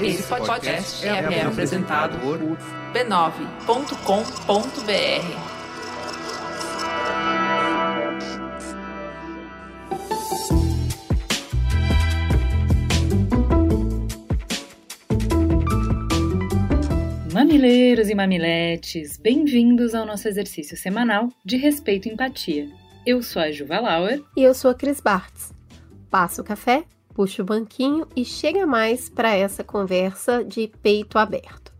Esse podcast é, é apresentado por b9.com.br. Mamileiros e mamiletes, bem-vindos ao nosso exercício semanal de respeito e empatia. Eu sou a Juva Lauer. E eu sou a Cris Bartz. Passa o café, puxa o banquinho e chega mais para essa conversa de peito aberto.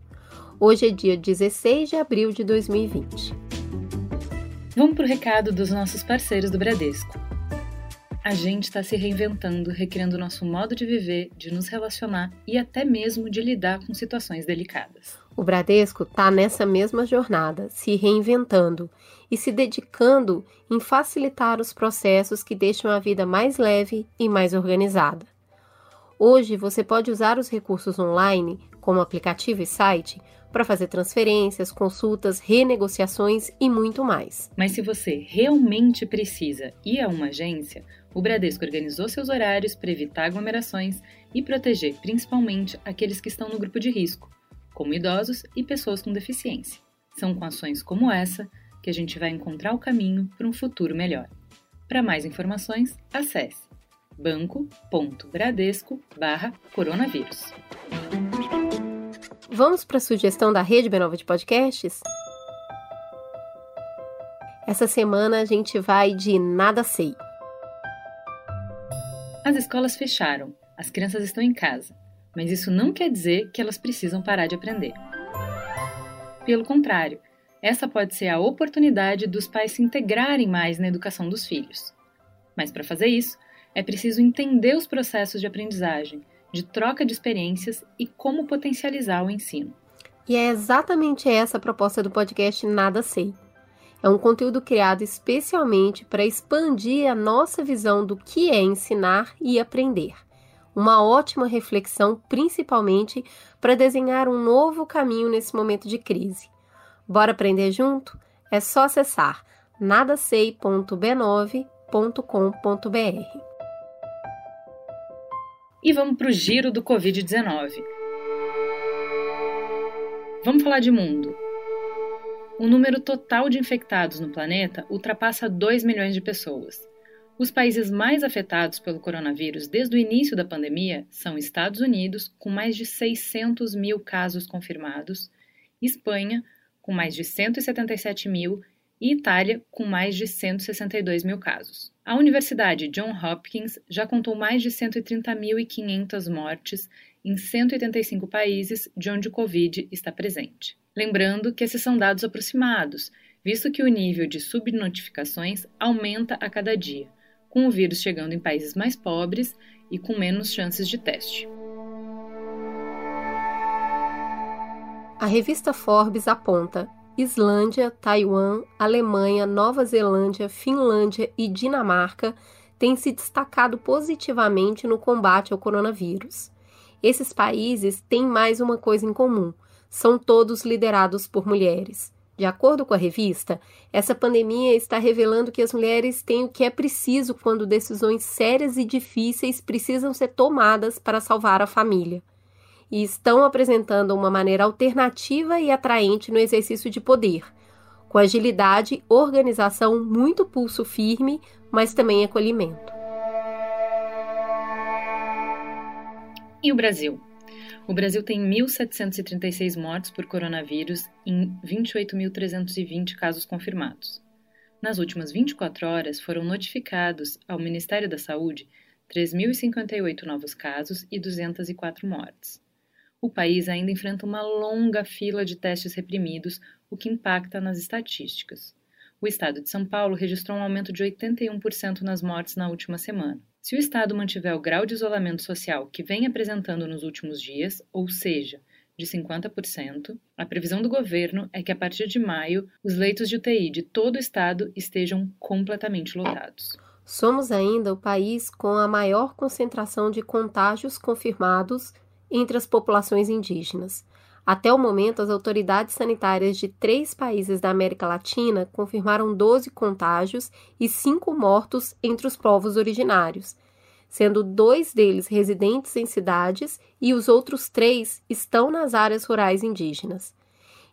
Hoje é dia 16 de abril de 2020. Vamos para o recado dos nossos parceiros do Bradesco. A gente está se reinventando, recriando nosso modo de viver, de nos relacionar e até mesmo de lidar com situações delicadas. O Bradesco está nessa mesma jornada, se reinventando e se dedicando em facilitar os processos que deixam a vida mais leve e mais organizada. Hoje você pode usar os recursos online, como aplicativo e site, para fazer transferências, consultas, renegociações e muito mais. Mas se você realmente precisa ir a uma agência, o Bradesco organizou seus horários para evitar aglomerações e proteger principalmente aqueles que estão no grupo de risco, como idosos e pessoas com deficiência. São com ações como essa que a gente vai encontrar o caminho para um futuro melhor. Para mais informações, acesse banco.bradesco/coronavírus. Vamos para a sugestão da Rede B9 de podcasts? Essa semana a gente vai de Nada Sei. As escolas fecharam, as crianças estão em casa, mas isso não quer dizer que elas precisam parar de aprender. Pelo contrário, essa pode ser a oportunidade dos pais se integrarem mais na educação dos filhos. Mas para fazer isso, é preciso entender os processos de aprendizagem, de troca de experiências e como potencializar o ensino. E é exatamente essa a proposta do podcast Nada Sei. É um conteúdo criado especialmente para expandir a nossa visão do que é ensinar e aprender. Uma ótima reflexão, principalmente para desenhar um novo caminho nesse momento de crise. Bora aprender junto? É só acessar nadasei.b9.com.br. E vamos para o giro do Covid-19. Vamos falar de mundo. O número total de infectados no planeta ultrapassa 2 milhões de pessoas. Os países mais afetados pelo coronavírus desde o início da pandemia são Estados Unidos, com mais de 600 mil casos confirmados, Espanha, com mais de 177 mil, e Itália, com mais de 162 mil casos. A Universidade John Hopkins já contou mais de 130.500 mortes em 185 países de onde o Covid está presente. Lembrando que esses são dados aproximados, visto que o nível de subnotificações aumenta a cada dia, com o vírus chegando em países mais pobres e com menos chances de teste. A revista Forbes aponta Islândia, Taiwan, Alemanha, Nova Zelândia, Finlândia e Dinamarca têm se destacado positivamente no combate ao coronavírus. Esses países têm mais uma coisa em comum: são todos liderados por mulheres. De acordo com a revista, essa pandemia está revelando que as mulheres têm o que é preciso quando decisões sérias e difíceis precisam ser tomadas para salvar a família e estão apresentando uma maneira alternativa e atraente no exercício de poder, com agilidade, organização, muito pulso firme, mas também acolhimento. E o Brasil? O Brasil tem 1.736 mortes por coronavírus em 28.320 casos confirmados. Nas últimas 24 horas foram notificados ao Ministério da Saúde 3.058 novos casos e 204 mortes o país ainda enfrenta uma longa fila de testes reprimidos, o que impacta nas estatísticas. O estado de São Paulo registrou um aumento de 81% nas mortes na última semana. Se o estado mantiver o grau de isolamento social que vem apresentando nos últimos dias, ou seja, de 50%, a previsão do governo é que a partir de maio os leitos de UTI de todo o estado estejam completamente lotados. Somos ainda o país com a maior concentração de contágios confirmados entre as populações indígenas. Até o momento, as autoridades sanitárias de três países da América Latina confirmaram 12 contágios e 5 mortos entre os povos originários. sendo dois deles residentes em cidades e os outros três estão nas áreas rurais indígenas.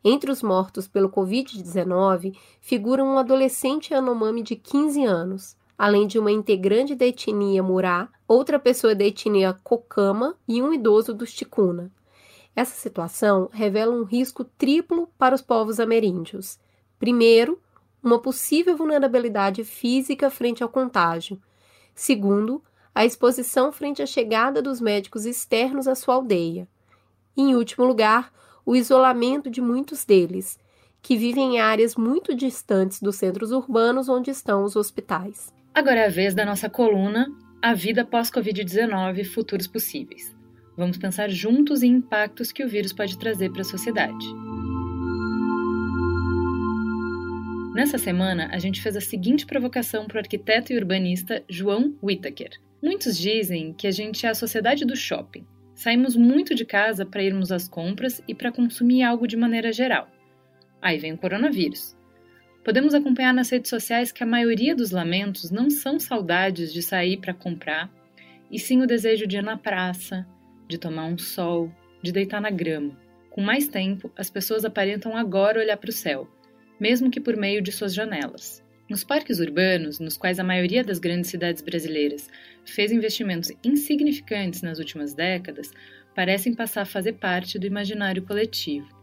Entre os mortos pelo Covid-19 figuram um adolescente Yanomami de 15 anos, além de uma integrante da etnia Murá, outra pessoa da etnia Kokama e um idoso dos Ticuna. Essa situação revela um risco triplo para os povos ameríndios. Primeiro, uma possível vulnerabilidade física frente ao contágio. Segundo, a exposição frente à chegada dos médicos externos à sua aldeia. E, em último lugar, o isolamento de muitos deles, que vivem em áreas muito distantes dos centros urbanos onde estão os hospitais. Agora é a vez da nossa coluna A Vida Pós-Covid-19 Futuros Possíveis. Vamos pensar juntos em impactos que o vírus pode trazer para a sociedade. Nessa semana, a gente fez a seguinte provocação para o arquiteto e urbanista João Whittaker. Muitos dizem que a gente é a sociedade do shopping, Saímos muito de casa para irmos às compras e para consumir algo de maneira geral. Aí vem o coronavírus. Podemos acompanhar nas redes sociais que a maioria dos lamentos não são saudades de sair para comprar, e sim o desejo de ir na praça, de tomar um sol, de deitar na grama. Com mais tempo, as pessoas aparentam agora olhar para o céu, mesmo que por meio de suas janelas. Nos parques urbanos, nos quais a maioria das grandes cidades brasileiras fez investimentos insignificantes nas últimas décadas, parecem passar a fazer parte do imaginário coletivo.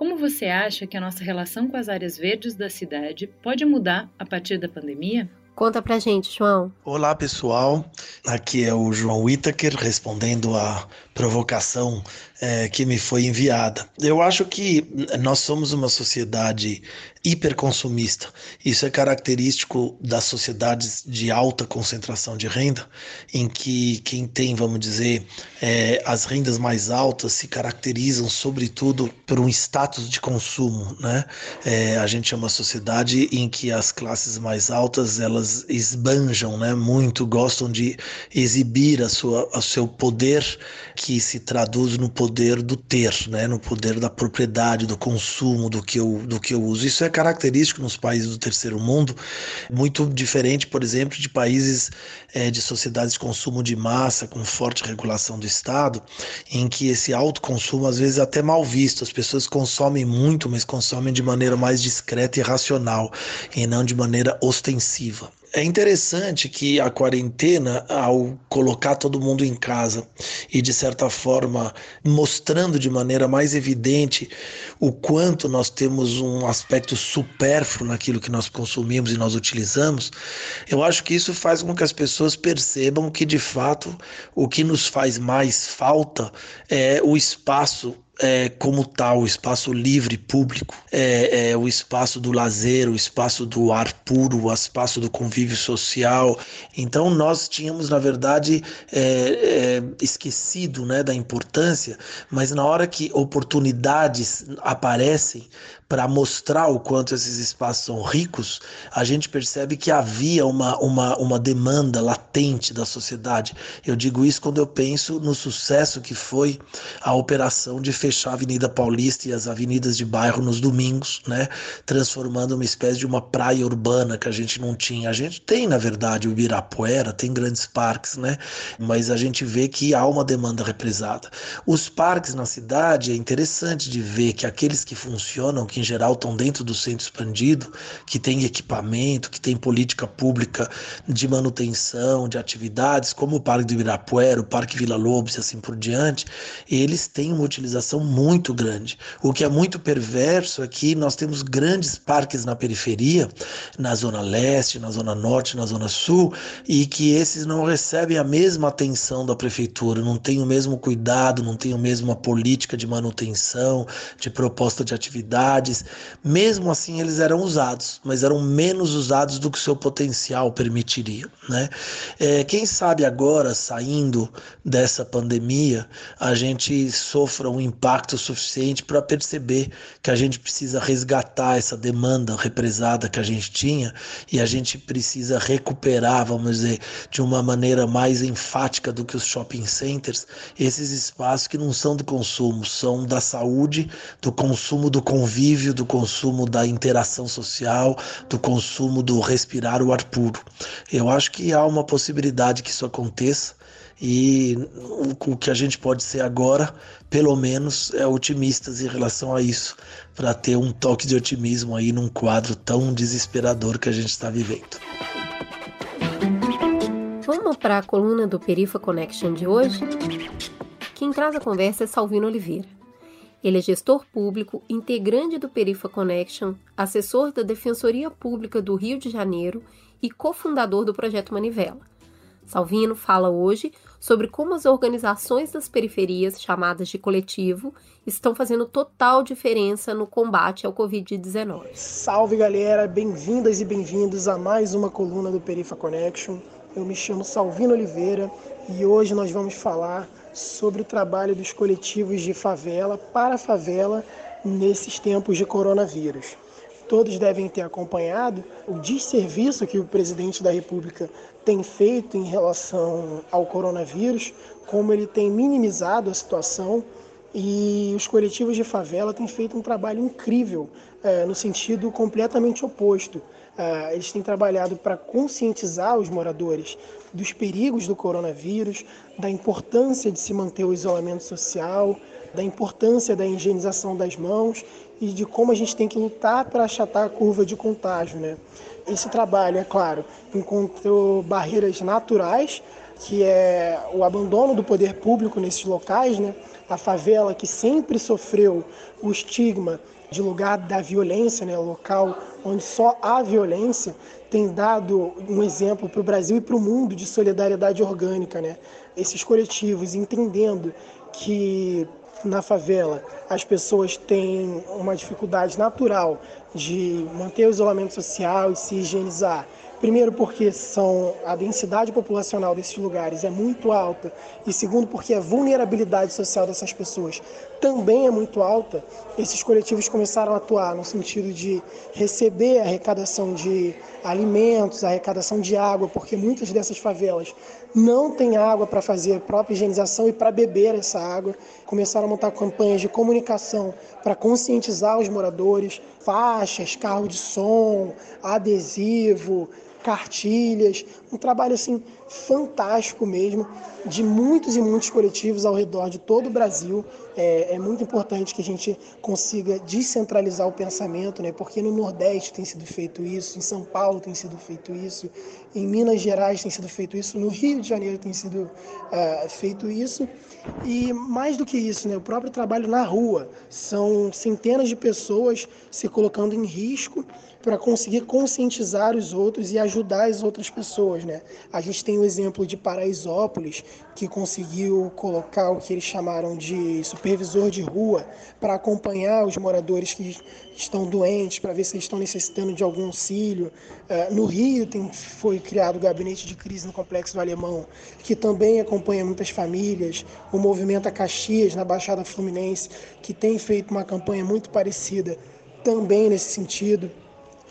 Como você acha que a nossa relação com as áreas verdes da cidade pode mudar a partir da pandemia? Conta pra gente, João. Olá, pessoal. Aqui é o João Whittaker respondendo à provocação é, que me foi enviada. Eu acho que nós somos uma sociedade hiperconsumista. Isso é característico das sociedades de alta concentração de renda, em que quem tem, vamos dizer, é, as rendas mais altas se caracterizam, sobretudo, por um status de consumo. Né? É, a gente é uma sociedade em que as classes mais altas elas esbanjam né, muito, gostam de exibir a sua, o seu poder, que se traduz no poder poder do ter, né? no poder da propriedade, do consumo, do que eu, do que eu uso. Isso é característico nos países do terceiro mundo, muito diferente, por exemplo, de países é, de sociedades de consumo de massa, com forte regulação do Estado, em que esse alto consumo às vezes é até mal visto. As pessoas consomem muito, mas consomem de maneira mais discreta e racional, e não de maneira ostensiva. É interessante que a quarentena, ao colocar todo mundo em casa e, de certa forma, mostrando de maneira mais evidente o quanto nós temos um aspecto supérfluo naquilo que nós consumimos e nós utilizamos, eu acho que isso faz com que as pessoas percebam que, de fato, o que nos faz mais falta é o espaço é, como tal, o espaço livre, público, é, é, o espaço do lazer, o espaço do ar puro, o espaço do convívio social. Então nós tínhamos, na verdade, é, é, esquecido né, da importância, mas na hora que oportunidades aparecem para mostrar o quanto esses espaços são ricos, a gente percebe que havia uma, uma, uma demanda latente da sociedade. Eu digo isso quando eu penso no sucesso que foi a operação de fechar a Avenida Paulista e as avenidas de bairro nos domingos, né? transformando uma espécie de uma praia urbana que a gente não tinha. A gente tem, na verdade, o Ibirapuera, tem grandes parques, né? mas a gente vê que há uma demanda represada. Os parques na cidade, é interessante de ver que aqueles que funcionam, que em geral estão dentro do centro expandido, que tem equipamento, que tem política pública de manutenção, de atividades, como o Parque do Ibirapuera, o Parque Vila Lobos e assim por diante, eles têm uma utilização muito grande. O que é muito perverso é que nós temos grandes parques na periferia, na zona leste, na zona norte, na zona sul, e que esses não recebem a mesma atenção da prefeitura, não tem o mesmo cuidado, não tem a mesma política de manutenção, de proposta de atividade mesmo assim eles eram usados, mas eram menos usados do que seu potencial permitiria. Né? É, quem sabe agora, saindo dessa pandemia, a gente sofra um impacto suficiente para perceber que a gente precisa resgatar essa demanda represada que a gente tinha e a gente precisa recuperar, vamos dizer, de uma maneira mais enfática do que os shopping centers, esses espaços que não são do consumo, são da saúde, do consumo do convívio, do consumo da interação social, do consumo do respirar o ar puro. Eu acho que há uma possibilidade que isso aconteça e o que a gente pode ser agora, pelo menos, é otimistas em relação a isso, para ter um toque de otimismo aí num quadro tão desesperador que a gente está vivendo. Vamos para a coluna do Perifa Connection de hoje? Quem traz a conversa é Salvino Oliveira. Ele é gestor público, integrante do Perifa Connection, assessor da Defensoria Pública do Rio de Janeiro e cofundador do projeto Manivela. Salvino fala hoje sobre como as organizações das periferias, chamadas de coletivo, estão fazendo total diferença no combate ao Covid-19. Salve galera, bem-vindas e bem-vindos a mais uma coluna do Perifa Connection. Eu me chamo Salvino Oliveira e hoje nós vamos falar sobre o trabalho dos coletivos de favela para favela nesses tempos de coronavírus todos devem ter acompanhado o desserviço que o presidente da República tem feito em relação ao coronavírus, como ele tem minimizado a situação e os coletivos de favela têm feito um trabalho incrível é, no sentido completamente oposto. É, eles têm trabalhado para conscientizar os moradores dos perigos do coronavírus, da importância de se manter o isolamento social, da importância da higienização das mãos e de como a gente tem que lutar para achatar a curva de contágio. Né? Esse trabalho, é claro, encontrou barreiras naturais, que é o abandono do poder público nesses locais, né? a favela que sempre sofreu o estigma de lugar da violência, né? local onde só há violência, tem dado um exemplo para o Brasil e para o mundo de solidariedade orgânica. Né? Esses coletivos entendendo que na favela as pessoas têm uma dificuldade natural de manter o isolamento social e se higienizar Primeiro, porque são, a densidade populacional desses lugares é muito alta, e segundo, porque a vulnerabilidade social dessas pessoas também é muito alta. Esses coletivos começaram a atuar no sentido de receber arrecadação de alimentos, arrecadação de água, porque muitas dessas favelas não têm água para fazer a própria higienização e para beber essa água. Começaram a montar campanhas de comunicação para conscientizar os moradores, faixas, carro de som, adesivo, cartilhas, um trabalho assim fantástico mesmo, de muitos e muitos coletivos ao redor de todo o Brasil. É, é, muito importante que a gente consiga descentralizar o pensamento, né? porque no Nordeste tem sido feito isso, em São Paulo tem sido feito isso, em Minas Gerais tem sido feito isso, no Rio de Janeiro tem sido uh, feito isso. E mais do que isso, né? o próprio trabalho na rua. São centenas de pessoas se colocando em risco para conseguir conscientizar os outros e ajudar as outras pessoas, né? A gente tem o exemplo de Paraisópolis, que conseguiu colocar o que eles chamaram de supervisor de rua para acompanhar os moradores que estão doentes, para ver se estão necessitando de algum auxílio. É, no Rio tem, foi criado o gabinete de crise no Complexo do Alemão, que também acompanha muitas famílias. O movimento A Caxias, na Baixada Fluminense, que tem feito uma campanha muito parecida também nesse sentido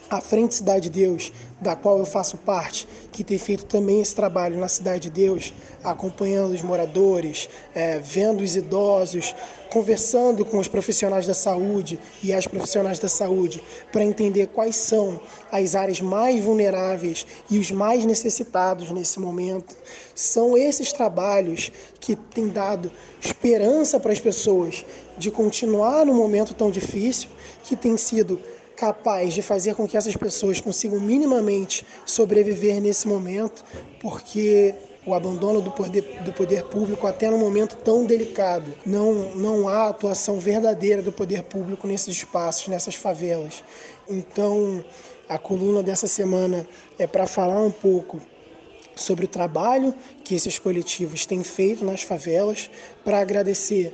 a Frente Cidade de Deus, da qual eu faço parte, que tem feito também esse trabalho na Cidade de Deus, acompanhando os moradores, é, vendo os idosos, conversando com os profissionais da saúde e as profissionais da saúde para entender quais são as áreas mais vulneráveis e os mais necessitados nesse momento. São esses trabalhos que têm dado esperança para as pessoas de continuar no momento tão difícil que tem sido capaz de fazer com que essas pessoas consigam minimamente sobreviver nesse momento, porque o abandono do poder, do poder público até no momento tão delicado. Não, não há atuação verdadeira do poder público nesses espaços, nessas favelas. Então, a coluna dessa semana é para falar um pouco sobre o trabalho que esses coletivos têm feito nas favelas, para agradecer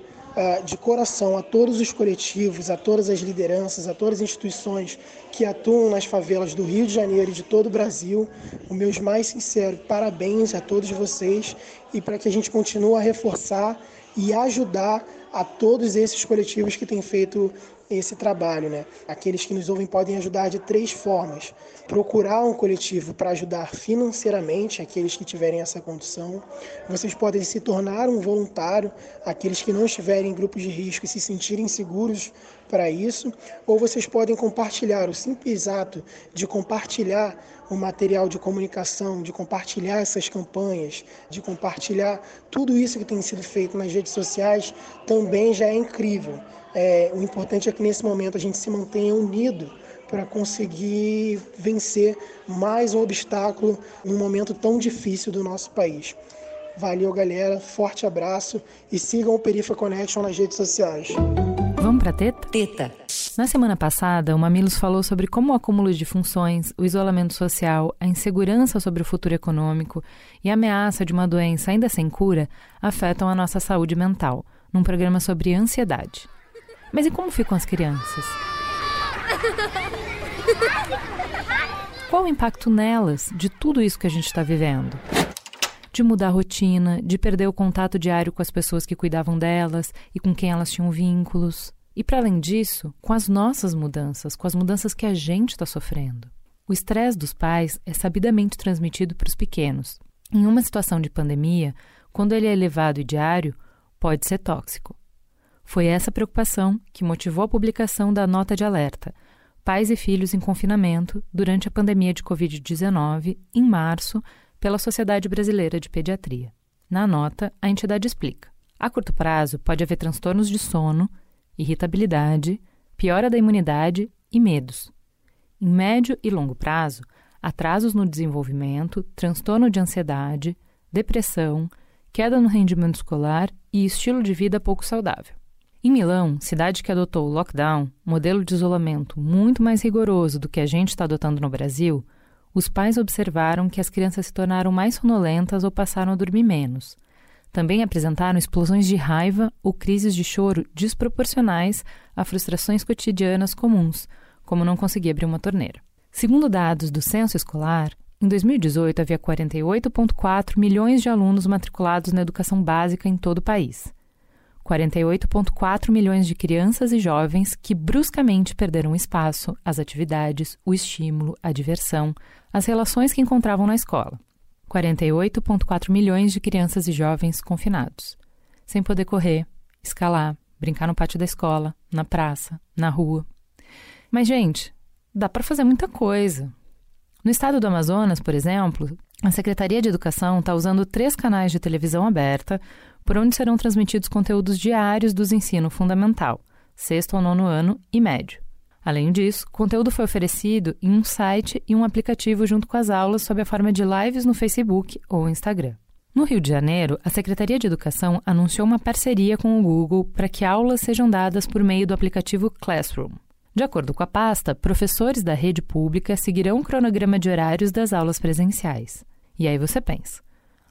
de coração a todos os coletivos, a todas as lideranças, a todas as instituições que atuam nas favelas do Rio de Janeiro e de todo o Brasil. O meus mais sinceros parabéns a todos vocês e para que a gente continue a reforçar e ajudar a todos esses coletivos que têm feito esse trabalho. Né? Aqueles que nos ouvem podem ajudar de três formas: procurar um coletivo para ajudar financeiramente aqueles que tiverem essa condição. Vocês podem se tornar um voluntário, aqueles que não estiverem em grupos de risco e se sentirem seguros para isso, ou vocês podem compartilhar o simples ato de compartilhar o material de comunicação, de compartilhar essas campanhas, de compartilhar tudo isso que tem sido feito nas redes sociais, também já é incrível. É, o importante é que nesse momento a gente se mantenha unido para conseguir vencer mais um obstáculo num momento tão difícil do nosso país. Valeu, galera. Forte abraço e sigam o Perifa Connection nas redes sociais. Vamos para teta? Teta. Na semana passada, o Mamilos falou sobre como o acúmulo de funções, o isolamento social, a insegurança sobre o futuro econômico e a ameaça de uma doença ainda sem cura afetam a nossa saúde mental, num programa sobre ansiedade. Mas e como ficam as crianças? Qual o impacto nelas de tudo isso que a gente está vivendo? De mudar a rotina, de perder o contato diário com as pessoas que cuidavam delas e com quem elas tinham vínculos. E para além disso, com as nossas mudanças, com as mudanças que a gente está sofrendo. O estresse dos pais é sabidamente transmitido para os pequenos. Em uma situação de pandemia, quando ele é elevado e diário, pode ser tóxico. Foi essa preocupação que motivou a publicação da nota de alerta Pais e Filhos em Confinamento durante a pandemia de Covid-19, em março, pela Sociedade Brasileira de Pediatria. Na nota, a entidade explica: a curto prazo pode haver transtornos de sono, irritabilidade, piora da imunidade e medos. Em médio e longo prazo, atrasos no desenvolvimento, transtorno de ansiedade, depressão, queda no rendimento escolar e estilo de vida pouco saudável. Em Milão, cidade que adotou o lockdown, modelo de isolamento muito mais rigoroso do que a gente está adotando no Brasil, os pais observaram que as crianças se tornaram mais sonolentas ou passaram a dormir menos. Também apresentaram explosões de raiva ou crises de choro desproporcionais a frustrações cotidianas comuns, como não conseguir abrir uma torneira. Segundo dados do censo escolar, em 2018 havia 48,4 milhões de alunos matriculados na educação básica em todo o país. 48,4 milhões de crianças e jovens que bruscamente perderam o espaço, as atividades, o estímulo, a diversão, as relações que encontravam na escola. 48,4 milhões de crianças e jovens confinados, sem poder correr, escalar, brincar no pátio da escola, na praça, na rua. Mas, gente, dá para fazer muita coisa. No estado do Amazonas, por exemplo, a Secretaria de Educação está usando três canais de televisão aberta por onde serão transmitidos conteúdos diários dos ensino fundamental, sexto ao nono ano e médio. Além disso, conteúdo foi oferecido em um site e um aplicativo junto com as aulas sob a forma de lives no Facebook ou Instagram. No Rio de Janeiro, a Secretaria de Educação anunciou uma parceria com o Google para que aulas sejam dadas por meio do aplicativo Classroom. De acordo com a pasta, professores da rede pública seguirão o cronograma de horários das aulas presenciais. E aí você pensa: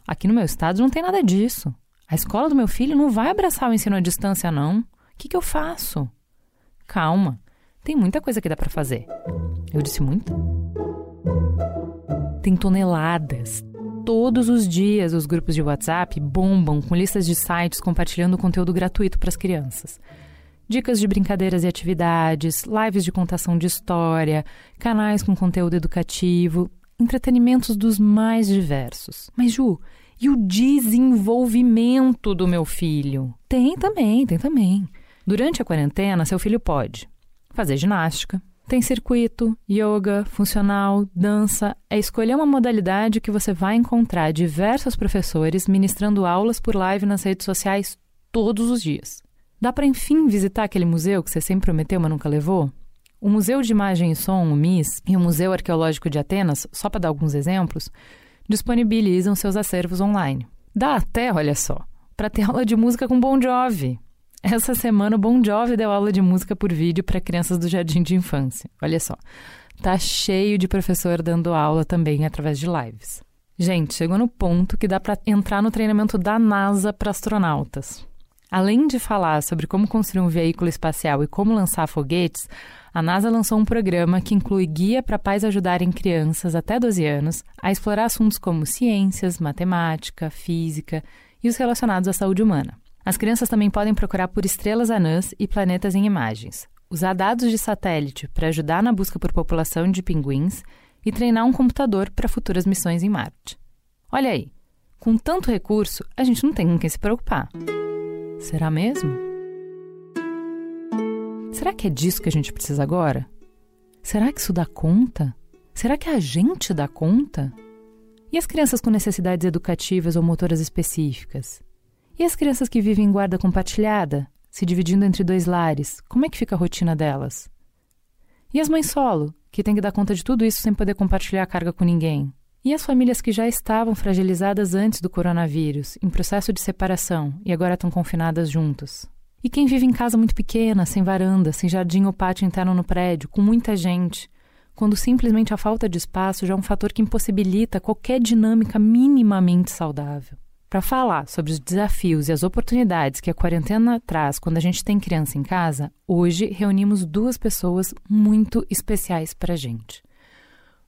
aqui no meu estado não tem nada disso. A escola do meu filho não vai abraçar o ensino à distância, não. O que, que eu faço? Calma, tem muita coisa que dá para fazer. Eu disse muito? Tem toneladas. Todos os dias os grupos de WhatsApp bombam com listas de sites compartilhando conteúdo gratuito para as crianças. Dicas de brincadeiras e atividades, lives de contação de história, canais com conteúdo educativo, entretenimentos dos mais diversos. Mas, Ju, e o desenvolvimento do meu filho. Tem também, tem também. Durante a quarentena, seu filho pode fazer ginástica, tem circuito, yoga, funcional, dança. É escolher uma modalidade que você vai encontrar diversos professores ministrando aulas por live nas redes sociais todos os dias. Dá para, enfim, visitar aquele museu que você sempre prometeu, mas nunca levou? O Museu de Imagem e Som, o MIS, e o Museu Arqueológico de Atenas, só para dar alguns exemplos, disponibilizam seus acervos online. Dá até, olha só, para ter aula de música com Bon Jovi. Essa semana o Bon Jovi deu aula de música por vídeo para crianças do jardim de infância. Olha só. Tá cheio de professor dando aula também através de lives. Gente, chegou no ponto que dá para entrar no treinamento da NASA para astronautas. Além de falar sobre como construir um veículo espacial e como lançar foguetes, a NASA lançou um programa que inclui guia para pais ajudarem crianças até 12 anos a explorar assuntos como ciências, matemática, física e os relacionados à saúde humana. As crianças também podem procurar por estrelas anãs e planetas em imagens, usar dados de satélite para ajudar na busca por população de pinguins e treinar um computador para futuras missões em Marte. Olha aí, com tanto recurso, a gente não tem com quem se preocupar. Será mesmo? Será que é disso que a gente precisa agora? Será que isso dá conta? Será que a gente dá conta? E as crianças com necessidades educativas ou motoras específicas? E as crianças que vivem em guarda compartilhada, se dividindo entre dois lares, como é que fica a rotina delas? E as mães solo, que têm que dar conta de tudo isso sem poder compartilhar a carga com ninguém? E as famílias que já estavam fragilizadas antes do coronavírus, em processo de separação e agora estão confinadas juntas? E quem vive em casa muito pequena, sem varanda, sem jardim ou pátio interno no prédio, com muita gente, quando simplesmente a falta de espaço já é um fator que impossibilita qualquer dinâmica minimamente saudável? Para falar sobre os desafios e as oportunidades que a quarentena traz quando a gente tem criança em casa, hoje reunimos duas pessoas muito especiais para a gente.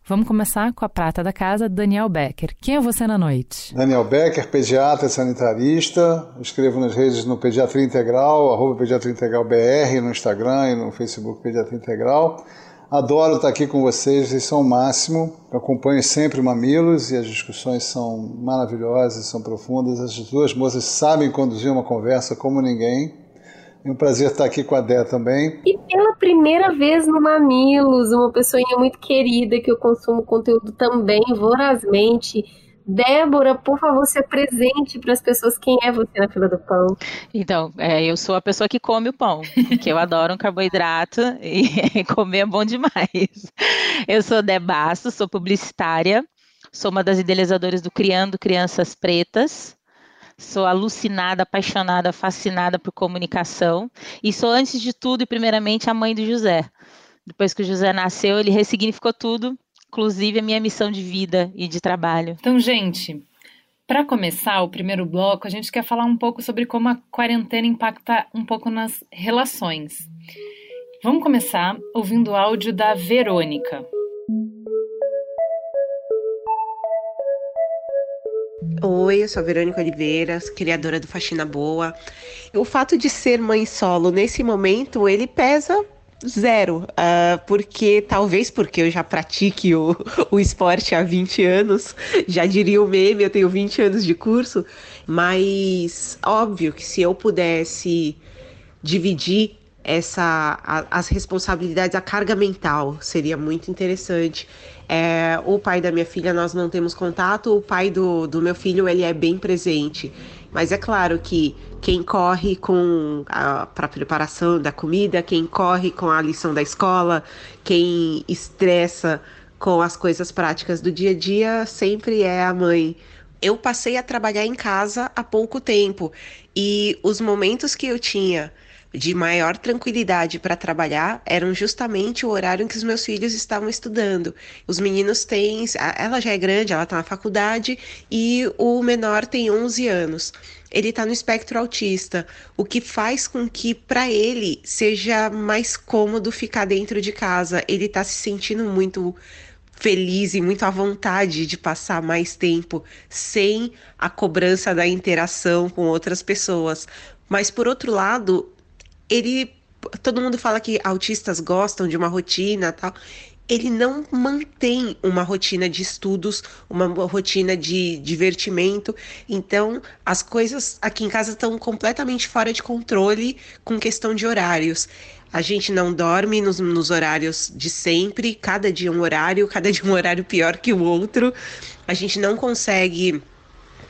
Vamos começar com a prata da casa, Daniel Becker. Quem é você na noite? Daniel Becker, pediatra e sanitarista. Escrevo nas redes no Pediatria Integral, arroba Pediatria Integral BR, no Instagram e no Facebook Pediatria Integral. Adoro estar aqui com vocês, vocês são o máximo. Eu acompanho sempre o Mamilos e as discussões são maravilhosas, são profundas. As duas moças sabem conduzir uma conversa como ninguém. É um prazer estar aqui com a Dé também. E pela primeira vez no Mamilos, uma pessoinha muito querida que eu consumo conteúdo também vorazmente Débora, por favor, se apresente para as pessoas quem é você na fila do pão. Então, é, eu sou a pessoa que come o pão, que eu adoro um carboidrato e comer é bom demais. Eu sou Debasso, sou publicitária, sou uma das idealizadoras do Criando Crianças Pretas, sou alucinada, apaixonada, fascinada por comunicação e sou, antes de tudo e primeiramente, a mãe do José. Depois que o José nasceu, ele ressignificou tudo inclusive a minha missão de vida e de trabalho. Então, gente, para começar o primeiro bloco, a gente quer falar um pouco sobre como a quarentena impacta um pouco nas relações. Vamos começar ouvindo o áudio da Verônica. Oi, eu sou a Verônica Oliveira, criadora do Faxina Boa. O fato de ser mãe solo nesse momento, ele pesa Zero, uh, porque talvez porque eu já pratique o, o esporte há 20 anos, já diria o meme, eu tenho 20 anos de curso, mas óbvio que se eu pudesse dividir essa a, as responsabilidades, a carga mental seria muito interessante. É, o pai da minha filha nós não temos contato, o pai do, do meu filho ele é bem presente. Mas é claro que quem corre com a preparação da comida, quem corre com a lição da escola, quem estressa com as coisas práticas do dia a dia, sempre é a mãe. Eu passei a trabalhar em casa há pouco tempo e os momentos que eu tinha de maior tranquilidade para trabalhar eram justamente o horário em que os meus filhos estavam estudando. Os meninos têm, ela já é grande, ela está na faculdade e o menor tem 11 anos. Ele está no espectro autista, o que faz com que para ele seja mais cômodo ficar dentro de casa. Ele está se sentindo muito feliz e muito à vontade de passar mais tempo sem a cobrança da interação com outras pessoas. Mas por outro lado, ele todo mundo fala que autistas gostam de uma rotina, tal. Ele não mantém uma rotina de estudos, uma rotina de divertimento. Então, as coisas aqui em casa estão completamente fora de controle com questão de horários. A gente não dorme nos, nos horários de sempre, cada dia um horário, cada dia um horário pior que o outro. A gente não consegue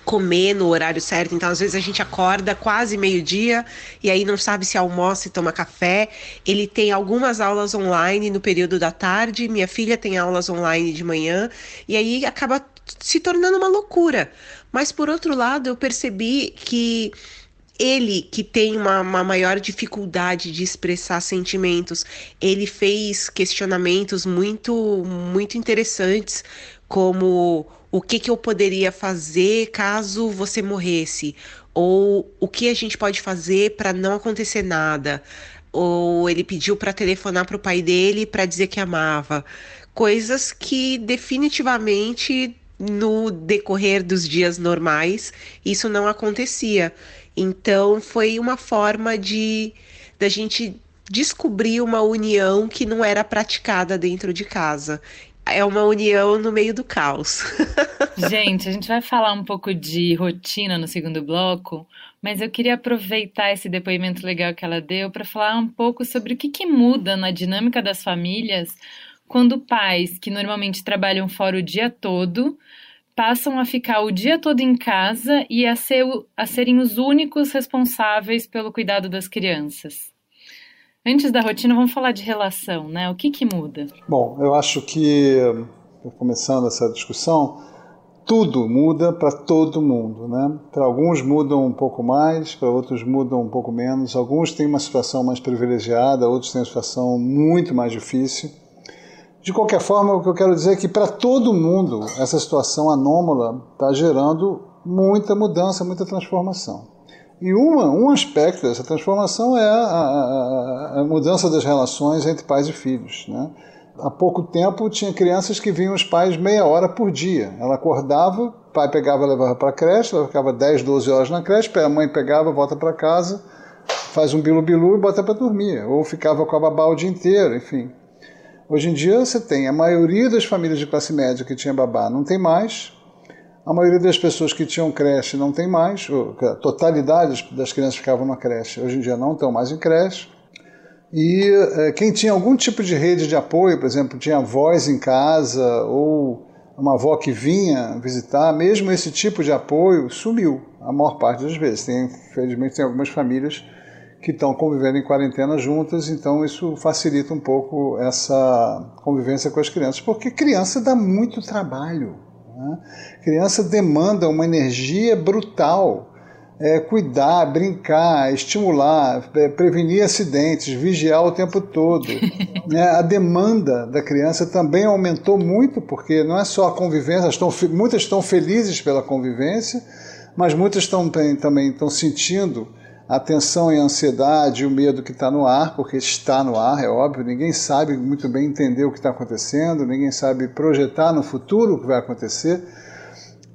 comer no horário certo. Então, às vezes, a gente acorda quase meio-dia e aí não sabe se almoça e toma café. Ele tem algumas aulas online no período da tarde, minha filha tem aulas online de manhã, e aí acaba se tornando uma loucura. Mas, por outro lado, eu percebi que ele que tem uma, uma, maior dificuldade de expressar sentimentos, ele fez questionamentos muito muito interessantes como o que, que eu poderia fazer caso você morresse, ou o que a gente pode fazer para não acontecer nada, ou ele pediu para telefonar para o pai dele para dizer que amava, coisas que definitivamente no decorrer dos dias normais isso não acontecia. Então foi uma forma de da gente descobrir uma união que não era praticada dentro de casa. É uma união no meio do caos. gente, a gente vai falar um pouco de rotina no segundo bloco, mas eu queria aproveitar esse depoimento legal que ela deu para falar um pouco sobre o que, que muda na dinâmica das famílias quando pais que normalmente trabalham fora o dia todo passam a ficar o dia todo em casa e a, ser, a serem os únicos responsáveis pelo cuidado das crianças. Antes da rotina, vamos falar de relação, né? O que, que muda? Bom, eu acho que, começando essa discussão, tudo muda para todo mundo, né? Para alguns mudam um pouco mais, para outros mudam um pouco menos. Alguns têm uma situação mais privilegiada, outros têm uma situação muito mais difícil. De qualquer forma, o que eu quero dizer é que para todo mundo essa situação anômala está gerando muita mudança, muita transformação. E uma, um aspecto dessa transformação é a, a, a, mudança das relações entre pais e filhos. Né? Há pouco tempo tinha crianças que vinham os pais meia hora por dia. Ela acordava, o pai pegava levava para a creche, ela ficava 10, 12 horas na creche, a mãe pegava, volta para casa, faz um bilu-bilu e bota para dormir. Ou ficava com a babá o dia inteiro, enfim. Hoje em dia você tem a maioria das famílias de classe média que tinha babá não tem mais, a maioria das pessoas que tinham creche não tem mais, a totalidade das crianças ficavam na creche, hoje em dia não estão mais em creche. E é, quem tinha algum tipo de rede de apoio, por exemplo, tinha avós em casa ou uma avó que vinha visitar, mesmo esse tipo de apoio sumiu a maior parte das vezes. Tem, infelizmente, tem algumas famílias que estão convivendo em quarentena juntas, então isso facilita um pouco essa convivência com as crianças, porque criança dá muito trabalho. Né? Criança demanda uma energia brutal. É, cuidar, brincar, estimular, é, prevenir acidentes, vigiar o tempo todo. né? A demanda da criança também aumentou muito, porque não é só a convivência, estão, muitas estão felizes pela convivência, mas muitas estão, também estão sentindo a tensão e a ansiedade o medo que está no ar, porque está no ar, é óbvio, ninguém sabe muito bem entender o que está acontecendo, ninguém sabe projetar no futuro o que vai acontecer.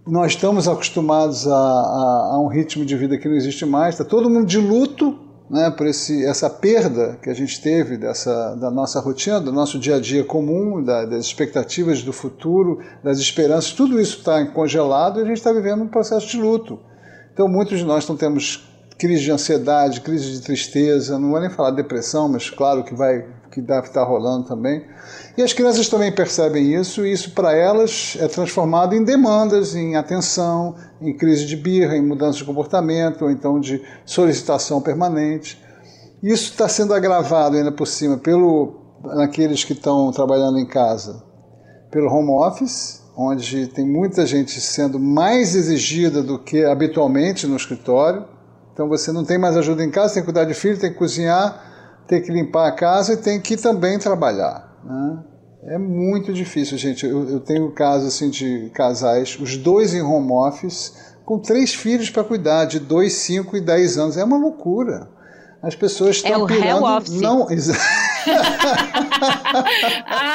Nós estamos acostumados a, a, a um ritmo de vida que não existe mais, está todo mundo de luto né, por esse, essa perda que a gente teve dessa, da nossa rotina, do nosso dia a dia comum, da, das expectativas do futuro, das esperanças, tudo isso está congelado e a gente está vivendo um processo de luto. Então, muitos de nós não temos crise de ansiedade, crise de tristeza, não vou nem falar de depressão, mas claro que vai que deve estar rolando também. E as crianças também percebem isso, e isso para elas é transformado em demandas, em atenção, em crise de birra, em mudança de comportamento, ou então de solicitação permanente. Isso está sendo agravado ainda por cima pelo naqueles que estão trabalhando em casa, pelo home office, onde tem muita gente sendo mais exigida do que habitualmente no escritório então você não tem mais ajuda em casa, tem que cuidar de filho, tem que cozinhar, tem que limpar a casa e tem que também trabalhar. Né? É muito difícil, gente. Eu, eu tenho casos assim de casais, os dois em home office, com três filhos para cuidar, de 2, 5 e 10 anos. É uma loucura. As pessoas estão é o pirando. Office. Não,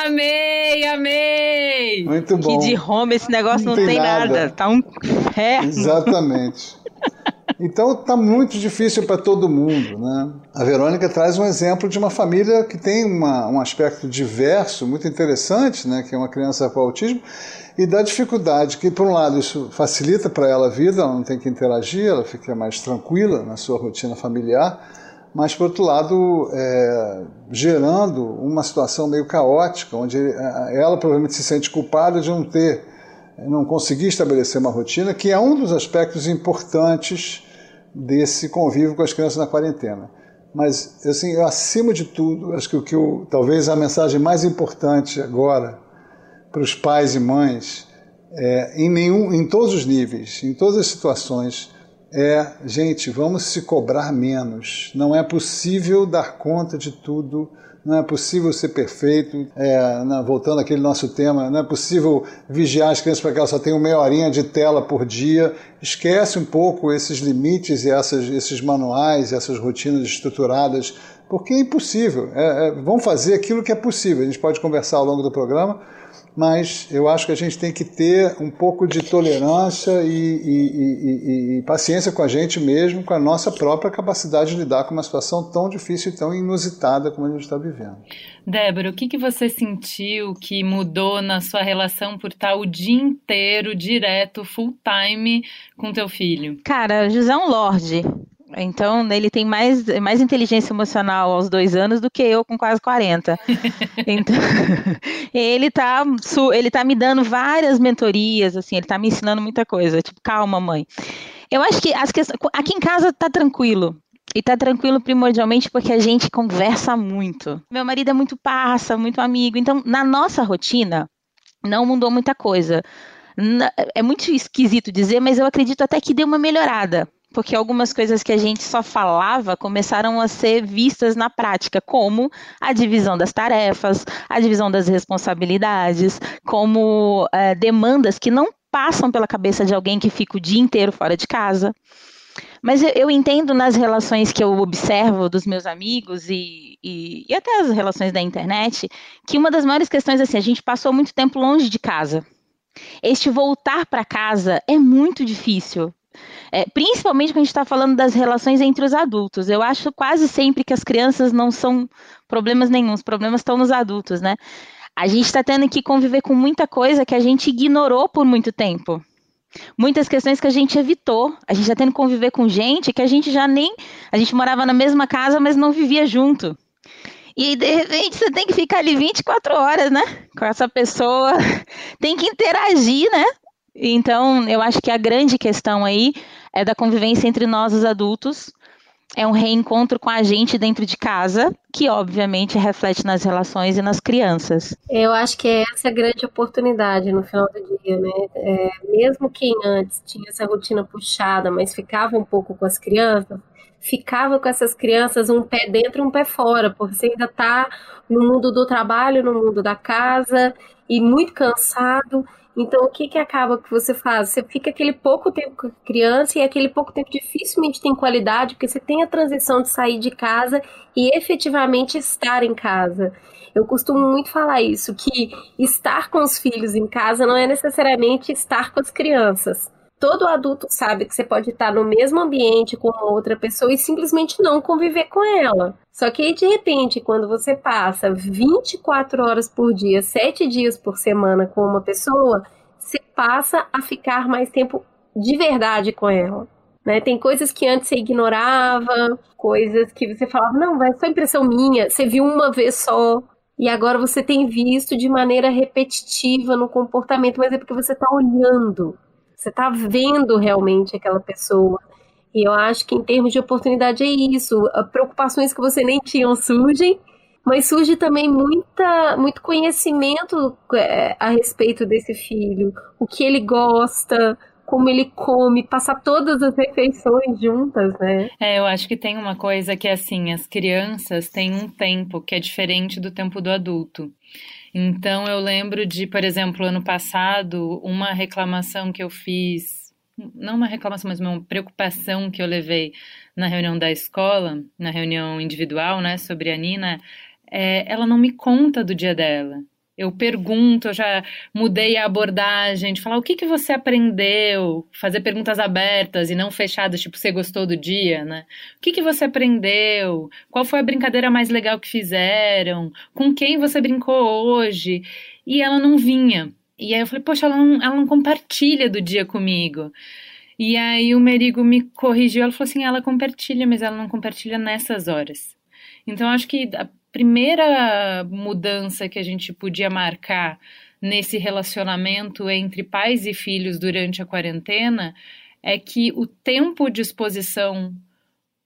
amei, amei. Muito bom. Que de home esse negócio não, não tem, tem nada. nada. Tá um inferno. Exatamente. Então está muito difícil para todo mundo. Né? A Verônica traz um exemplo de uma família que tem uma, um aspecto diverso, muito interessante, né? que é uma criança com autismo, e da dificuldade que, por um lado, isso facilita para ela a vida, ela não tem que interagir, ela fica mais tranquila na sua rotina familiar, mas, por outro lado, é, gerando uma situação meio caótica, onde é, ela provavelmente se sente culpada de não ter não conseguir estabelecer uma rotina, que é um dos aspectos importantes desse convívio com as crianças na quarentena. Mas, assim, acima de tudo, acho que o que eu, talvez a mensagem mais importante agora para os pais e mães, é, em, nenhum, em todos os níveis, em todas as situações, é, gente, vamos se cobrar menos. Não é possível dar conta de tudo não é possível ser perfeito. É, né, voltando àquele nosso tema, não é possível vigiar as crianças para que elas só tenham meia horinha de tela por dia. Esquece um pouco esses limites e essas, esses manuais, essas rotinas estruturadas, porque é impossível. É, é, fazer aquilo que é possível. A gente pode conversar ao longo do programa mas eu acho que a gente tem que ter um pouco de tolerância e, e, e, e, paciência com a gente mesmo, com a nossa própria capacidade de lidar com uma situação tão difícil e tão inusitada como a gente está vivendo. Débora, o que, que você sentiu que mudou na sua relação por estar o dia inteiro, direto, full time com teu filho? Cara, José é um lorde. Então, ele tem mais, mais inteligência emocional aos dois anos do que eu com quase 40. então, ele tá, ele tá me dando várias mentorias, assim, ele tá me ensinando muita coisa. Tipo, calma, mãe. Eu acho que as questões, aqui em casa tá tranquilo. E tá tranquilo primordialmente porque a gente conversa muito. Meu marido é muito parça, muito amigo. Então, na nossa rotina, não mudou muita coisa. É muito esquisito dizer, mas eu acredito até que deu uma melhorada porque algumas coisas que a gente só falava começaram a ser vistas na prática, como a divisão das tarefas, a divisão das responsabilidades, como é, demandas que não passam pela cabeça de alguém que fica o dia inteiro fora de casa. Mas eu, eu entendo nas relações que eu observo dos meus amigos e, e, e até as relações da internet, que uma das maiores questões, assim, a gente passou muito tempo longe de casa. Este voltar para casa é muito difícil. É, principalmente quando a gente está falando das relações entre os adultos. Eu acho quase sempre que as crianças não são problemas nenhum, os problemas estão nos adultos, né? A gente está tendo que conviver com muita coisa que a gente ignorou por muito tempo. Muitas questões que a gente evitou. A gente está tendo que conviver com gente que a gente já nem. A gente morava na mesma casa, mas não vivia junto. E de repente você tem que ficar ali 24 horas, né? Com essa pessoa. Tem que interagir, né? Então, eu acho que a grande questão aí é da convivência entre nós, os adultos. É um reencontro com a gente dentro de casa, que obviamente reflete nas relações e nas crianças. Eu acho que é essa a grande oportunidade no final do dia, né? É, mesmo quem antes tinha essa rotina puxada, mas ficava um pouco com as crianças, ficava com essas crianças um pé dentro e um pé fora, porque você ainda está no mundo do trabalho, no mundo da casa, e muito cansado. Então, o que que acaba que você faz? Você fica aquele pouco tempo com a criança e aquele pouco tempo dificilmente tem qualidade, porque você tem a transição de sair de casa e efetivamente estar em casa. Eu costumo muito falar isso, que estar com os filhos em casa não é necessariamente estar com as crianças. Todo adulto sabe que você pode estar no mesmo ambiente com outra pessoa e simplesmente não conviver com ela. Só que aí, de repente, quando você passa 24 horas por dia, 7 dias por semana com uma pessoa, você passa a ficar mais tempo de verdade com ela. Né? Tem coisas que antes você ignorava, coisas que você falava, não, vai só impressão minha, você viu uma vez só, e agora você tem visto de maneira repetitiva no comportamento, mas é porque você está olhando. Você está vendo realmente aquela pessoa. E eu acho que em termos de oportunidade é isso. Preocupações que você nem tinha surgem, mas surge também muita, muito conhecimento é, a respeito desse filho, o que ele gosta, como ele come, passar todas as refeições juntas, né? É, eu acho que tem uma coisa que é assim, as crianças têm um tempo que é diferente do tempo do adulto. Então eu lembro de, por exemplo, ano passado, uma reclamação que eu fiz, não uma reclamação, mas uma preocupação que eu levei na reunião da escola, na reunião individual, né, sobre a Nina, é, ela não me conta do dia dela. Eu pergunto, eu já mudei a abordagem de falar o que, que você aprendeu, fazer perguntas abertas e não fechadas, tipo, você gostou do dia, né? O que, que você aprendeu? Qual foi a brincadeira mais legal que fizeram? Com quem você brincou hoje? E ela não vinha. E aí eu falei, poxa, ela não, ela não compartilha do dia comigo. E aí o Merigo me corrigiu, ela falou assim, ela compartilha, mas ela não compartilha nessas horas. Então acho que primeira mudança que a gente podia marcar nesse relacionamento entre pais e filhos durante a quarentena é que o tempo de exposição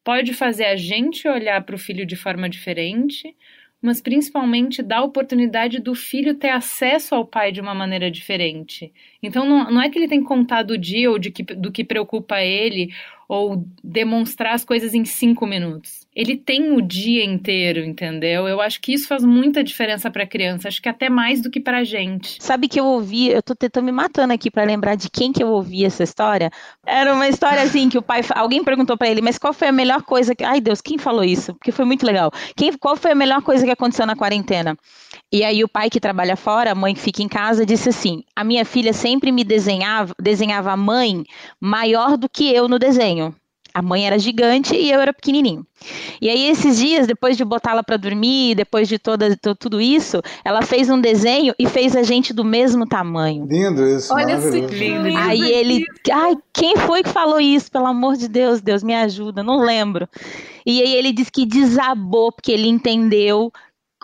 pode fazer a gente olhar para o filho de forma diferente, mas principalmente dá a oportunidade do filho ter acesso ao pai de uma maneira diferente. Então não, não é que ele tem que contar do dia ou de que, do que preocupa ele ou demonstrar as coisas em cinco minutos. Ele tem o dia inteiro, entendeu? Eu acho que isso faz muita diferença para criança, acho que até mais do que para gente. Sabe que eu ouvi, eu tô me matando aqui para lembrar de quem que eu ouvi essa história. Era uma história assim que o pai, alguém perguntou para ele, mas qual foi a melhor coisa que, ai Deus, quem falou isso? Porque foi muito legal. Quem, qual foi a melhor coisa que aconteceu na quarentena? E aí o pai que trabalha fora, a mãe que fica em casa, disse assim: "A minha filha sempre me desenhava, desenhava a mãe maior do que eu no desenho. A mãe era gigante e eu era pequenininho. E aí esses dias, depois de botá-la para dormir, depois de toda, tudo isso, ela fez um desenho e fez a gente do mesmo tamanho. Lindo isso. Olha que lindo. Aí ele, ai, quem foi que falou isso? Pelo amor de Deus, Deus me ajuda, não lembro. E aí ele disse que desabou porque ele entendeu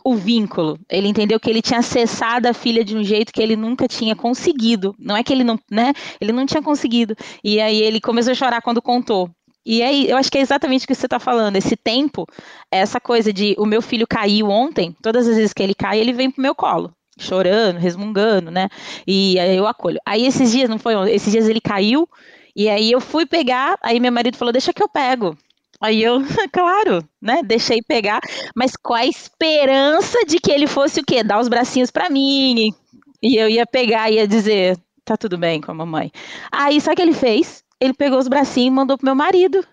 o vínculo. Ele entendeu que ele tinha acessado a filha de um jeito que ele nunca tinha conseguido. Não é que ele não, né? Ele não tinha conseguido. E aí ele começou a chorar quando contou. E aí, eu acho que é exatamente o que você está falando. Esse tempo, essa coisa de o meu filho caiu ontem, todas as vezes que ele cai, ele vem pro meu colo, chorando, resmungando, né? E aí eu acolho. Aí esses dias, não foi? Esses dias ele caiu, e aí eu fui pegar, aí meu marido falou: deixa que eu pego. Aí eu, claro, né, deixei pegar, mas com a esperança de que ele fosse o quê? Dar os bracinhos para mim. E eu ia pegar e ia dizer, tá tudo bem com a mamãe. Aí, o que ele fez? Ele pegou os bracinhos e mandou pro meu marido.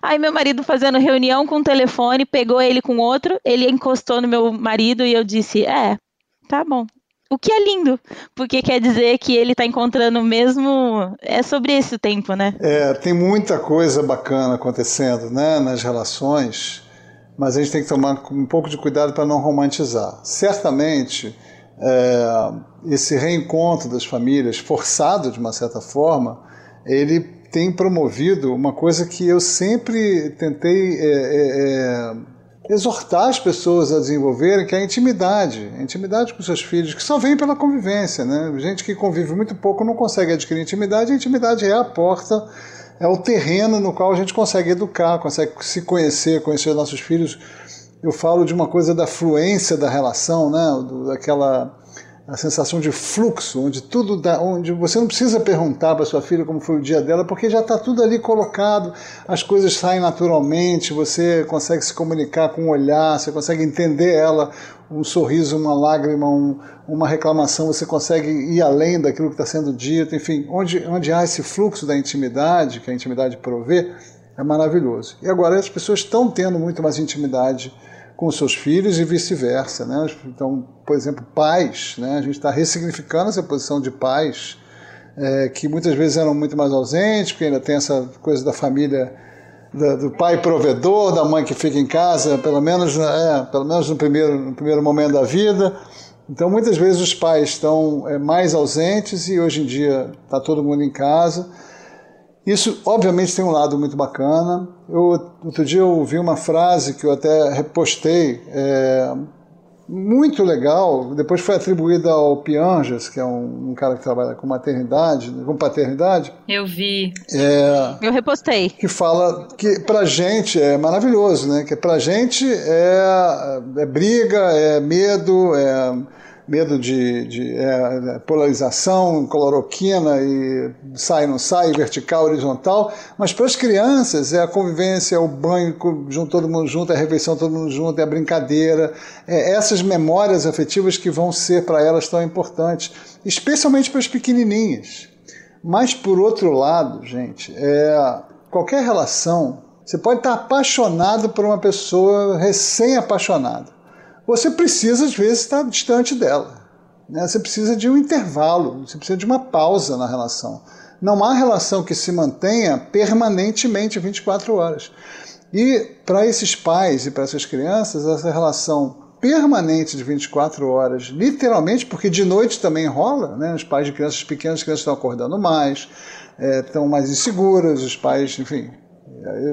Aí meu marido fazendo reunião com o telefone, pegou ele com outro, ele encostou no meu marido e eu disse, é, tá bom. O que é lindo, porque quer dizer que ele está encontrando mesmo. É sobre esse tempo, né? É, tem muita coisa bacana acontecendo né, nas relações, mas a gente tem que tomar um pouco de cuidado para não romantizar. Certamente, é, esse reencontro das famílias, forçado de uma certa forma, ele tem promovido uma coisa que eu sempre tentei. É, é, é exortar as pessoas a desenvolverem, que é a intimidade, a intimidade com seus filhos, que só vem pela convivência, né? Gente que convive muito pouco não consegue adquirir intimidade, a intimidade é a porta, é o terreno no qual a gente consegue educar, consegue se conhecer, conhecer nossos filhos. Eu falo de uma coisa da fluência da relação, né? daquela a sensação de fluxo, onde tudo dá, onde você não precisa perguntar para sua filha como foi o dia dela, porque já está tudo ali colocado, as coisas saem naturalmente, você consegue se comunicar com um olhar, você consegue entender ela, um sorriso, uma lágrima, um, uma reclamação, você consegue ir além daquilo que está sendo dito, enfim, onde, onde há esse fluxo da intimidade, que a intimidade provê, é maravilhoso. E agora as pessoas estão tendo muito mais intimidade com seus filhos e vice-versa. Né? Então, por exemplo, pais, né? a gente está ressignificando essa posição de pais, é, que muitas vezes eram muito mais ausentes, porque ainda tem essa coisa da família, da, do pai provedor, da mãe que fica em casa, pelo menos, é, pelo menos no, primeiro, no primeiro momento da vida. Então, muitas vezes os pais estão é, mais ausentes e hoje em dia está todo mundo em casa. Isso, obviamente, tem um lado muito bacana. Eu, outro dia eu ouvi uma frase que eu até repostei, é, muito legal, depois foi atribuída ao Pianjas, que é um, um, cara que trabalha com maternidade, com paternidade. Eu vi. É, eu repostei. Que fala que pra gente é maravilhoso, né? Que pra gente é, é briga, é medo, é medo de, de é, polarização, cloroquina e sai, não sai, vertical, horizontal, mas para as crianças é a convivência, é o banho, junto, todo mundo junto, é a refeição todo mundo junto, é a brincadeira, é essas memórias afetivas que vão ser para elas tão importantes, especialmente para as pequenininhas. Mas por outro lado, gente, é, qualquer relação, você pode estar apaixonado por uma pessoa recém-apaixonada você precisa, às vezes, estar distante dela. Né? Você precisa de um intervalo, você precisa de uma pausa na relação. Não há relação que se mantenha permanentemente 24 horas. E para esses pais e para essas crianças, essa relação permanente de 24 horas, literalmente, porque de noite também rola, né? os pais de crianças pequenas, as crianças estão acordando mais, é, estão mais inseguras, os pais, enfim,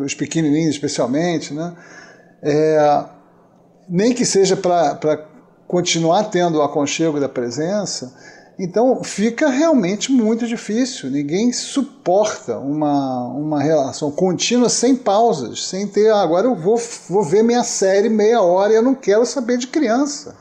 os pequenininhos especialmente, né? É, nem que seja para continuar tendo o aconchego da presença, então fica realmente muito difícil. Ninguém suporta uma, uma relação contínua sem pausas, sem ter. Ah, agora eu vou, vou ver minha série meia hora e eu não quero saber de criança.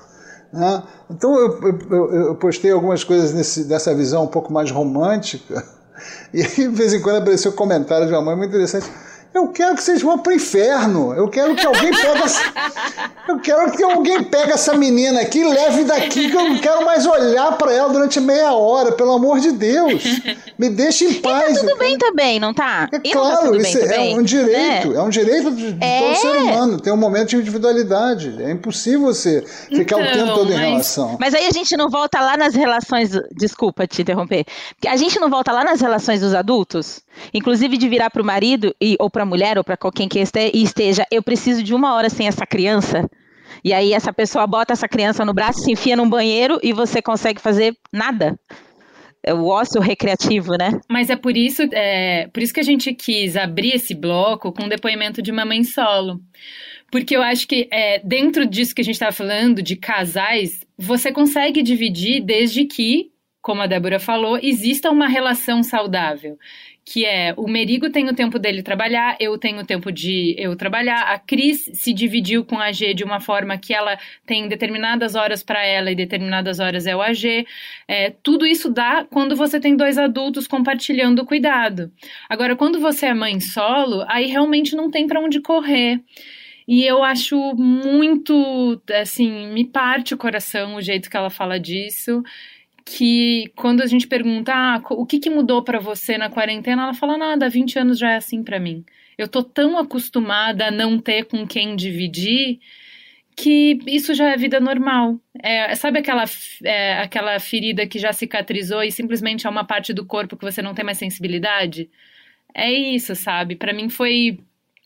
Né? Então eu, eu, eu, postei algumas coisas nesse, dessa visão um pouco mais romântica, e de vez em quando apareceu um comentário de uma mãe muito interessante. Eu quero que vocês vão pro inferno. Eu quero que alguém pegue essa... Eu quero que alguém pegue essa menina aqui e leve daqui, que eu não quero mais olhar para ela durante meia hora, pelo amor de Deus. Me deixe em paz. E tá tudo bem também, não tá? É claro, tá isso é, é um direito. É, é um direito de, de é. todo ser humano. Tem um momento de individualidade. É impossível você ficar então, o tempo todo em mas... relação. Mas aí a gente não volta lá nas relações. Desculpa te interromper. A gente não volta lá nas relações dos adultos? Inclusive de virar pro marido e, ou para a mulher ou para quem que esteja, eu preciso de uma hora sem essa criança. E aí essa pessoa bota essa criança no braço, se enfia num banheiro e você consegue fazer nada. É o ócio recreativo, né? Mas é por isso, é, por isso que a gente quis abrir esse bloco com o depoimento de uma mãe solo. Porque eu acho que é, dentro disso que a gente estava falando, de casais, você consegue dividir desde que, como a Débora falou, exista uma relação saudável que é o Merigo tem o tempo dele trabalhar, eu tenho o tempo de eu trabalhar. A Cris se dividiu com a G de uma forma que ela tem determinadas horas para ela e determinadas horas é o AG. É, tudo isso dá quando você tem dois adultos compartilhando o cuidado. Agora, quando você é mãe solo, aí realmente não tem para onde correr. E eu acho muito, assim, me parte o coração o jeito que ela fala disso que quando a gente pergunta ah, o que, que mudou para você na quarentena, ela fala nada, há 20 anos já é assim para mim. Eu tô tão acostumada a não ter com quem dividir que isso já é vida normal. É, sabe aquela, é, aquela ferida que já cicatrizou e simplesmente é uma parte do corpo que você não tem mais sensibilidade? É isso, sabe? Para mim foi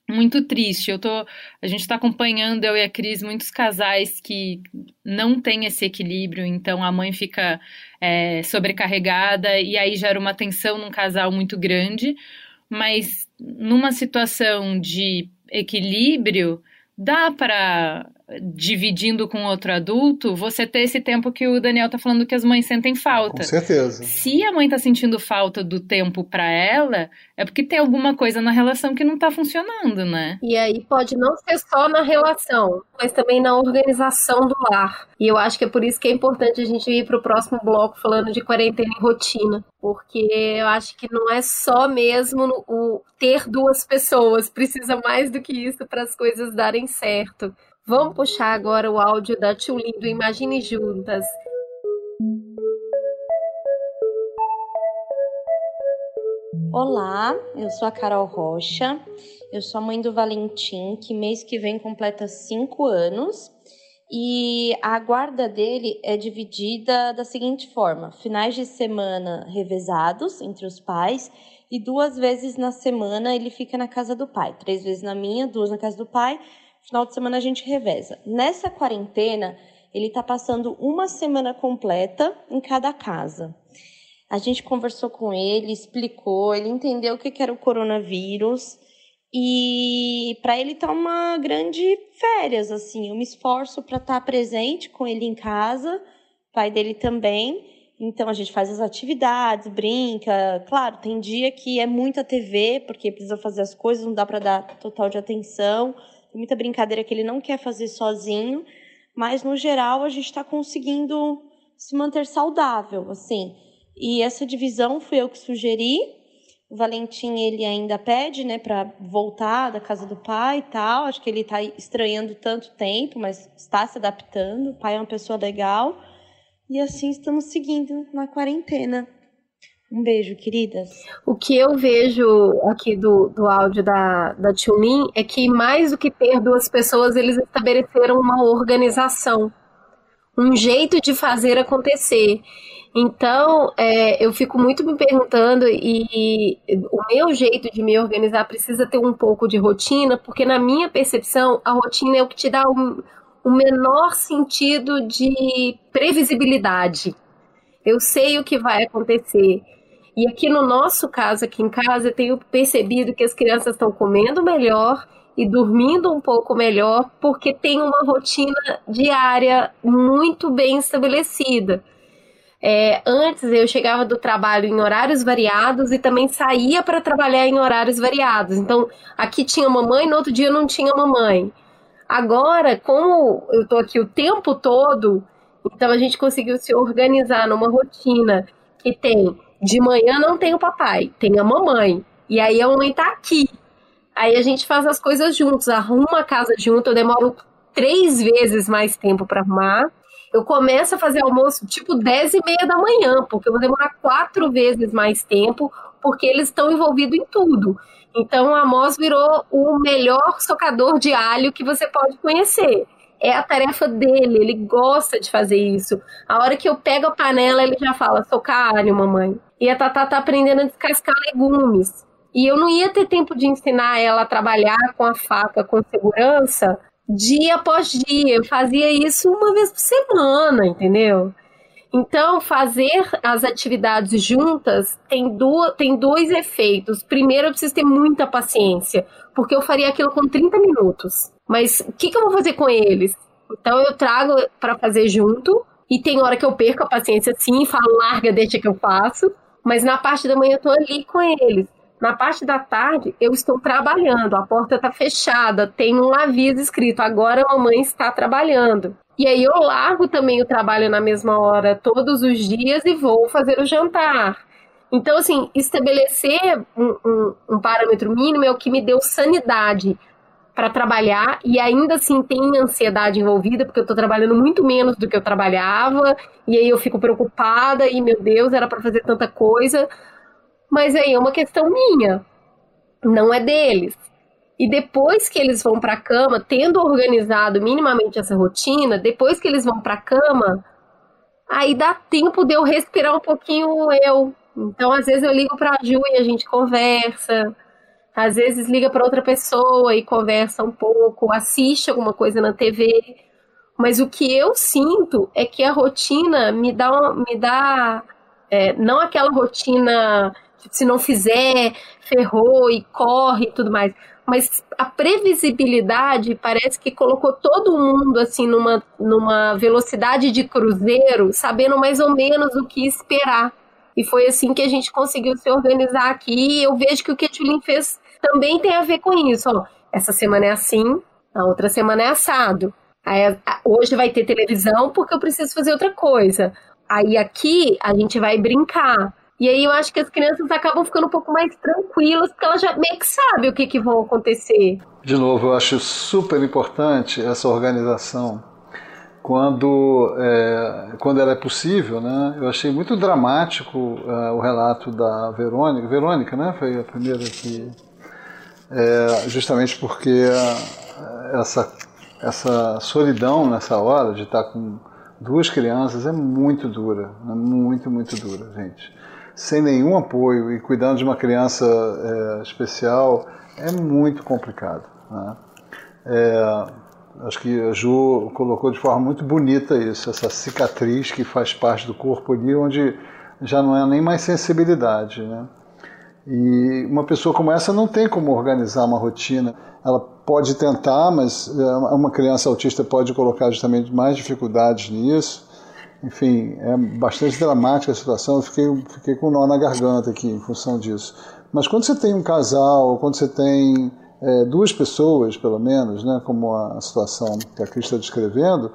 muito triste. Eu tô, a gente está acompanhando eu e a Cris muitos casais que não têm esse equilíbrio, então a mãe fica é, sobrecarregada e aí gera uma tensão num casal muito grande. Mas numa situação de equilíbrio, dá para dividindo com outro adulto, você ter esse tempo que o Daniel tá falando que as mães sentem falta. Com certeza. Se a mãe tá sentindo falta do tempo para ela, é porque tem alguma coisa na relação que não tá funcionando, né? E aí pode não ser só na relação, mas também na organização do lar. E eu acho que é por isso que é importante a gente ir pro próximo bloco falando de quarentena e rotina, porque eu acho que não é só mesmo o ter duas pessoas, precisa mais do que isso para as coisas darem certo. Vamos puxar agora o áudio da Tio Lindo Imagine Juntas. Olá, eu sou a Carol Rocha, eu sou a mãe do Valentim, que mês que vem completa cinco anos. E a guarda dele é dividida da seguinte forma: finais de semana revezados entre os pais e duas vezes na semana ele fica na casa do pai. Três vezes na minha, duas na casa do pai Final de semana a gente reveza. Nessa quarentena, ele está passando uma semana completa em cada casa. A gente conversou com ele, explicou, ele entendeu o que era o coronavírus e para ele tá uma grande férias assim. Eu me esforço para estar tá presente com ele em casa, pai dele também. Então a gente faz as atividades, brinca. Claro, tem dia que é muita TV porque precisa fazer as coisas, não dá para dar total de atenção tem muita brincadeira que ele não quer fazer sozinho, mas no geral a gente está conseguindo se manter saudável, assim. E essa divisão fui eu que sugeri. O Valentim ele ainda pede, né, para voltar da casa do pai e tal. Acho que ele está estranhando tanto tempo, mas está se adaptando. O pai é uma pessoa legal. E assim estamos seguindo na quarentena. Um beijo, queridas. O que eu vejo aqui do, do áudio da, da Tchumin é que mais do que ter duas pessoas, eles estabeleceram uma organização, um jeito de fazer acontecer. Então, é, eu fico muito me perguntando, e, e o meu jeito de me organizar precisa ter um pouco de rotina, porque na minha percepção, a rotina é o que te dá o, o menor sentido de previsibilidade. Eu sei o que vai acontecer. E aqui no nosso caso, aqui em casa, eu tenho percebido que as crianças estão comendo melhor e dormindo um pouco melhor, porque tem uma rotina diária muito bem estabelecida. É, antes eu chegava do trabalho em horários variados e também saía para trabalhar em horários variados. Então, aqui tinha mamãe, no outro dia não tinha mamãe. Agora, como eu estou aqui o tempo todo, Então a gente conseguiu se organizar numa rotina que tem de manhã não tem o papai, tem a mamãe. E aí a mamãe tá aqui. Aí a gente faz as coisas juntos, arruma a casa junto, eu demoro três vezes mais tempo para arrumar. Eu começo a fazer almoço tipo 10 e meia da manhã, porque eu vou demorar quatro vezes mais tempo, porque eles estão envolvidos em tudo. Então a Moz virou o melhor socador de alho que você pode conhecer. É a tarefa dele, ele gosta de fazer isso. A hora que eu pego a panela, ele já fala: socar alho, mamãe. E a Tatá tá aprendendo a descascar legumes. E eu não ia ter tempo de ensinar ela a trabalhar com a faca com segurança dia após dia. Eu fazia isso uma vez por semana, entendeu? Então, fazer as atividades juntas tem, do, tem dois efeitos. Primeiro, eu preciso ter muita paciência, porque eu faria aquilo com 30 minutos. Mas o que, que eu vou fazer com eles? Então, eu trago para fazer junto, e tem hora que eu perco a paciência sim, falo, larga, deixa que eu faço. Mas na parte da manhã eu tô ali com eles. Na parte da tarde, eu estou trabalhando, a porta está fechada, tem um aviso escrito: agora a mamãe está trabalhando. E aí eu largo também o trabalho na mesma hora todos os dias e vou fazer o jantar. Então, assim, estabelecer um, um, um parâmetro mínimo é o que me deu sanidade para trabalhar e ainda assim tem ansiedade envolvida, porque eu estou trabalhando muito menos do que eu trabalhava, e aí eu fico preocupada e, meu Deus, era para fazer tanta coisa. Mas aí é uma questão minha, não é deles. E depois que eles vão para a cama, tendo organizado minimamente essa rotina, depois que eles vão para a cama, aí dá tempo de eu respirar um pouquinho eu. Então, às vezes eu ligo para a Ju e a gente conversa. Às vezes liga para outra pessoa e conversa um pouco, assiste alguma coisa na TV. Mas o que eu sinto é que a rotina me dá, me dá é, não aquela rotina se não fizer, ferrou e corre e tudo mais. Mas a previsibilidade parece que colocou todo mundo assim numa, numa velocidade de cruzeiro, sabendo mais ou menos o que esperar. E foi assim que a gente conseguiu se organizar aqui. E eu vejo que o que a fez também tem a ver com isso. Ó, essa semana é assim, a outra semana é assado. Aí, hoje vai ter televisão porque eu preciso fazer outra coisa. Aí aqui a gente vai brincar. E aí eu acho que as crianças acabam ficando um pouco mais tranquilas, porque elas já meio que sabem o que, que vão acontecer. De novo, eu acho super importante essa organização. Quando, é, quando ela é possível, né? Eu achei muito dramático uh, o relato da Verônica. Verônica, né? Foi a primeira que... É, justamente porque essa, essa solidão nessa hora de estar com duas crianças é muito dura, é muito, muito dura, gente sem nenhum apoio e cuidando de uma criança é, especial é muito complicado. Né? É, acho que a Ju colocou de forma muito bonita isso, essa cicatriz que faz parte do corpo ali, onde já não é nem mais sensibilidade. Né? E uma pessoa como essa não tem como organizar uma rotina. Ela pode tentar, mas é, uma criança autista pode colocar justamente mais dificuldades nisso. Enfim, é bastante dramática a situação. Eu fiquei, fiquei com um nó na garganta aqui em função disso. Mas quando você tem um casal, quando você tem é, duas pessoas, pelo menos, né, como a situação que a Cris está descrevendo,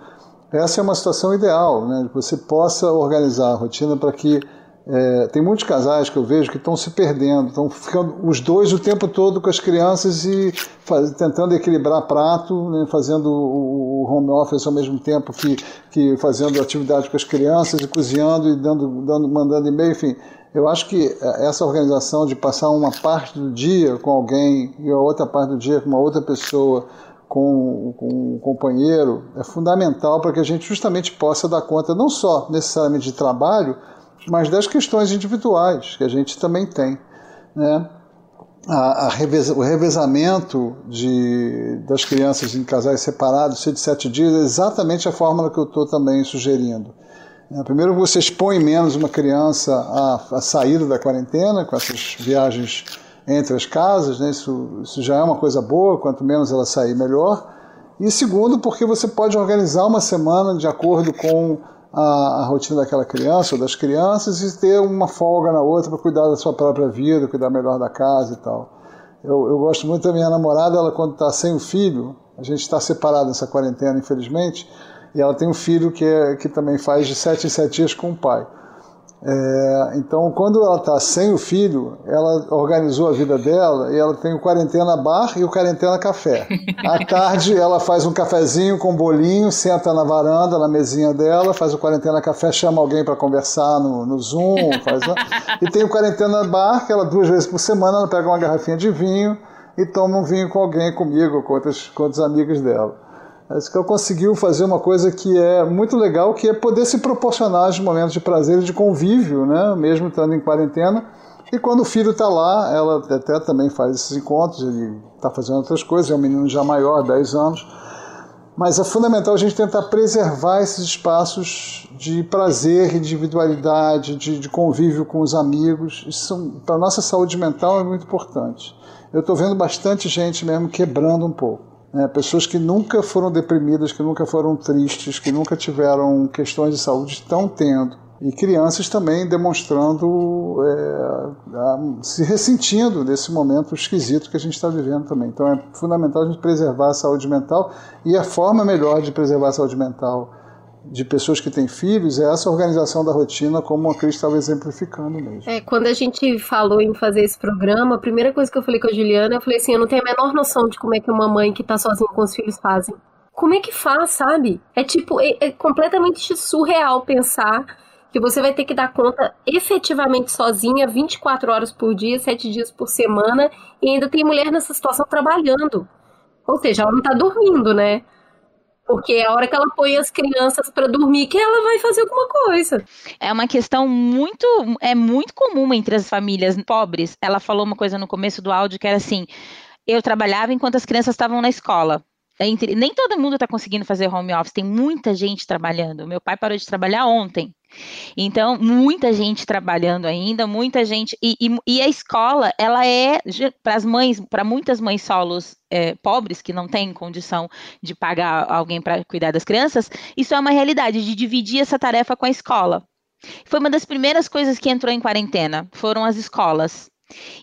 essa é uma situação ideal, né, que você possa organizar a rotina para que é, tem muitos casais que eu vejo que estão se perdendo, estão ficando os dois o tempo todo com as crianças e faz, tentando equilibrar prato, né, fazendo o, o, home office ao mesmo tempo que, que fazendo atividade com as crianças e cozinhando e dando, dando, mandando e-mail, enfim. Eu acho que essa organização de passar uma parte do dia com alguém e a outra parte do dia com uma outra pessoa, com, com um companheiro, é fundamental para que a gente justamente possa dar conta não só necessariamente de trabalho, mas das questões individuais que a gente também tem. Né? A, a reveza, o revezamento de, das crianças em casais separados, ser de sete dias, é exatamente a fórmula que eu estou também sugerindo. É, primeiro, você expõe menos uma criança à, à saída da quarentena, com essas viagens entre as casas, né? isso, isso já é uma coisa boa, quanto menos ela sair, melhor. E segundo, porque você pode organizar uma semana de acordo com a, a, rotina daquela criança ou das crianças e ter uma folga na outra para cuidar da sua própria vida, cuidar melhor da casa e tal. Eu, eu gosto muito da minha namorada, ela quando está sem o filho, a gente está separado nessa quarentena, infelizmente, E ela tem um filho que, é, que também faz de 7 em 7 dias com o pai. É, então, quando ela está sem o filho, ela organizou a vida dela e ela tem o quarentena bar e o quarentena café. À tarde, ela faz um cafezinho com bolinho, senta na varanda, na mesinha dela, faz o quarentena café, chama alguém para conversar no, no Zoom. Faz? E tem o quarentena bar, que ela duas vezes por semana ela pega uma garrafinha de vinho e toma um vinho com alguém, comigo, com outros, com outros amigos dela. Que ela conseguiu fazer uma coisa que é muito legal, que é poder se proporcionar os momentos de prazer e de convívio, né? mesmo estando em quarentena. E quando o filho está lá, ela até também faz esses encontros, ele está fazendo outras coisas, é um menino já maior, 10 anos. Mas é fundamental a gente tentar preservar esses espaços de prazer, individualidade, de, de convívio com os amigos. Isso, para a nossa saúde mental, é muito importante. Eu estou vendo bastante gente mesmo quebrando um pouco. Né? Pessoas que nunca foram deprimidas, que nunca foram tristes, que nunca tiveram questões de saúde, estão tendo. E crianças também demonstrando, é, a, se ressentindo desse momento esquisito que a gente está vivendo também. Então é fundamental a gente preservar a saúde mental e a forma melhor de preservar a saúde mental de pessoas que têm filhos é essa organização da rotina, como a Cris estava exemplificando mesmo. É, quando a gente falou em fazer esse programa, a primeira coisa que eu falei com a Juliana, eu falei assim, eu não tenho a menor noção de como é que uma mãe que está sozinha com os filhos fazem. Como é que faz, sabe? É tipo, é, é completamente surreal pensar que você vai ter que dar conta efetivamente sozinha 24 horas por dia, 7 dias por semana, e ainda tem mulher nessa situação trabalhando. Ou seja, ela não está dormindo, né? Porque é a hora que ela põe as crianças para dormir que ela vai fazer alguma coisa. É uma questão muito é muito comum entre as famílias pobres. Ela falou uma coisa no começo do áudio que era assim: eu trabalhava enquanto as crianças estavam na escola. Entre, nem todo mundo está conseguindo fazer home office, tem muita gente trabalhando. Meu pai parou de trabalhar ontem. Então, muita gente trabalhando ainda, muita gente. E, e, e a escola, ela é, para as mães, para muitas mães solos é, pobres, que não têm condição de pagar alguém para cuidar das crianças, isso é uma realidade, de dividir essa tarefa com a escola. Foi uma das primeiras coisas que entrou em quarentena, foram as escolas.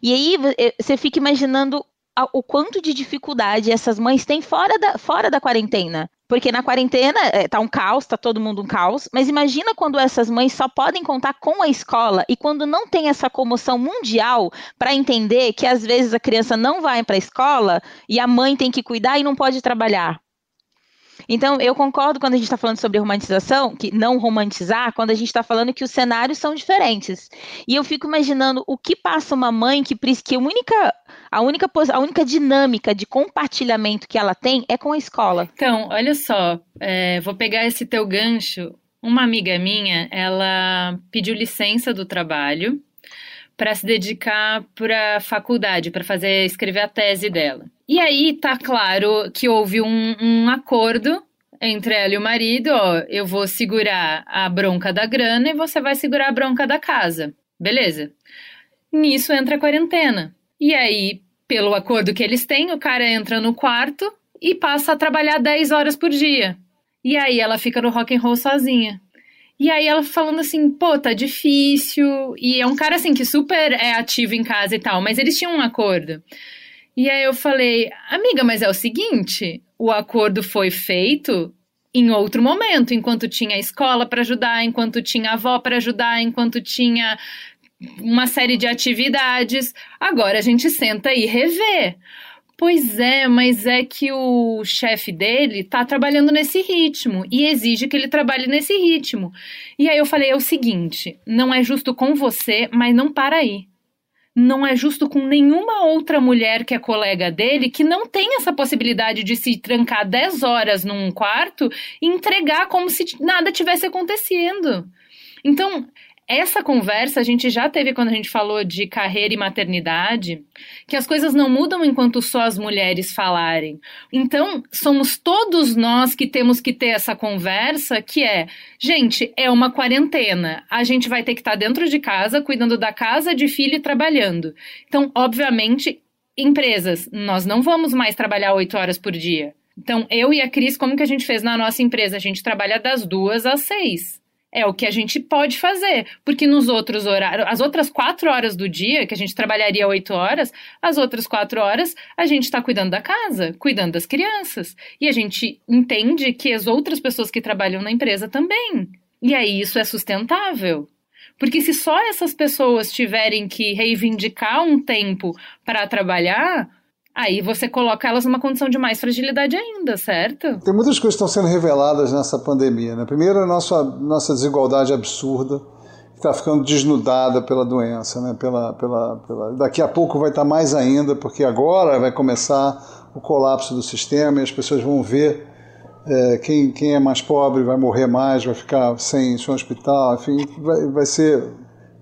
E aí você fica imaginando o quanto de dificuldade essas mães têm fora da, fora da quarentena. Porque na quarentena é, tá um caos, tá todo mundo um caos, mas imagina quando essas mães só podem contar com a escola e quando não tem essa comoção mundial para entender que às vezes a criança não vai para a escola e a mãe tem que cuidar e não pode trabalhar. Então, eu concordo quando a gente está falando sobre romantização, que não romantizar, quando a gente está falando que os cenários são diferentes. E eu fico imaginando o que passa uma mãe que, que a única, a única, a única dinâmica de compartilhamento que ela tem é com a escola. Então, olha só, é, vou pegar esse teu gancho. Uma amiga minha, ela pediu licença do trabalho para se dedicar para a faculdade, para fazer escrever a tese dela. E aí tá claro que houve um, um acordo entre ela e o marido, ó, eu vou segurar a bronca da grana e você vai segurar a bronca da casa. Beleza. Nisso entra a quarentena. E aí, pelo acordo que eles têm, o cara entra no quarto e passa a trabalhar 10 horas por dia. E aí ela fica no rock and roll sozinha. E aí ela falando assim, pô, tá difícil. E é um cara assim que super é ativo em casa e tal, mas eles tinham um acordo. E aí eu falei, amiga, mas é o seguinte, o acordo foi feito em outro momento, enquanto tinha escola para ajudar, enquanto tinha avó para ajudar, enquanto tinha uma série de atividades. Agora a gente senta e revê. Pois é, mas é que o chefe dele tá trabalhando nesse ritmo e exige que ele trabalhe nesse ritmo. E aí eu falei: é o seguinte, não é justo com você, mas não para aí. Não é justo com nenhuma outra mulher que é colega dele que não tem essa possibilidade de se trancar 10 horas num quarto e entregar como se nada tivesse acontecendo. Então, essa conversa a gente já teve quando a gente falou de carreira e maternidade, que as coisas não mudam enquanto só as mulheres falarem. Então, somos todos nós que temos que ter essa conversa, que é, gente, é uma quarentena. A gente vai ter que estar dentro de casa, cuidando da casa, de filho e trabalhando. Então, obviamente, empresas, nós não vamos mais trabalhar oito horas por dia. Então, eu e a Cris, como que a gente fez na nossa empresa? A gente trabalha das duas às seis. É o que a gente pode fazer, porque nos outros horários, as outras quatro horas do dia, que a gente trabalharia oito horas, as outras quatro horas a gente está cuidando da casa, cuidando das crianças. E a gente entende que as outras pessoas que trabalham na empresa também. E aí isso é sustentável. Porque se só essas pessoas tiverem que reivindicar um tempo para trabalhar, Aí você coloca elas numa condição de mais fragilidade ainda, certo? Tem muitas coisas que estão sendo reveladas nessa pandemia. Né? Primeiro, a nossa, nossa desigualdade absurda, que está ficando desnudada pela doença. Né? Pela, pela, pela... Daqui a pouco vai estar mais ainda, porque agora vai começar o colapso do sistema e as pessoas vão ver é, quem, quem é mais pobre vai morrer mais, vai ficar sem seu hospital, enfim, vai, vai ser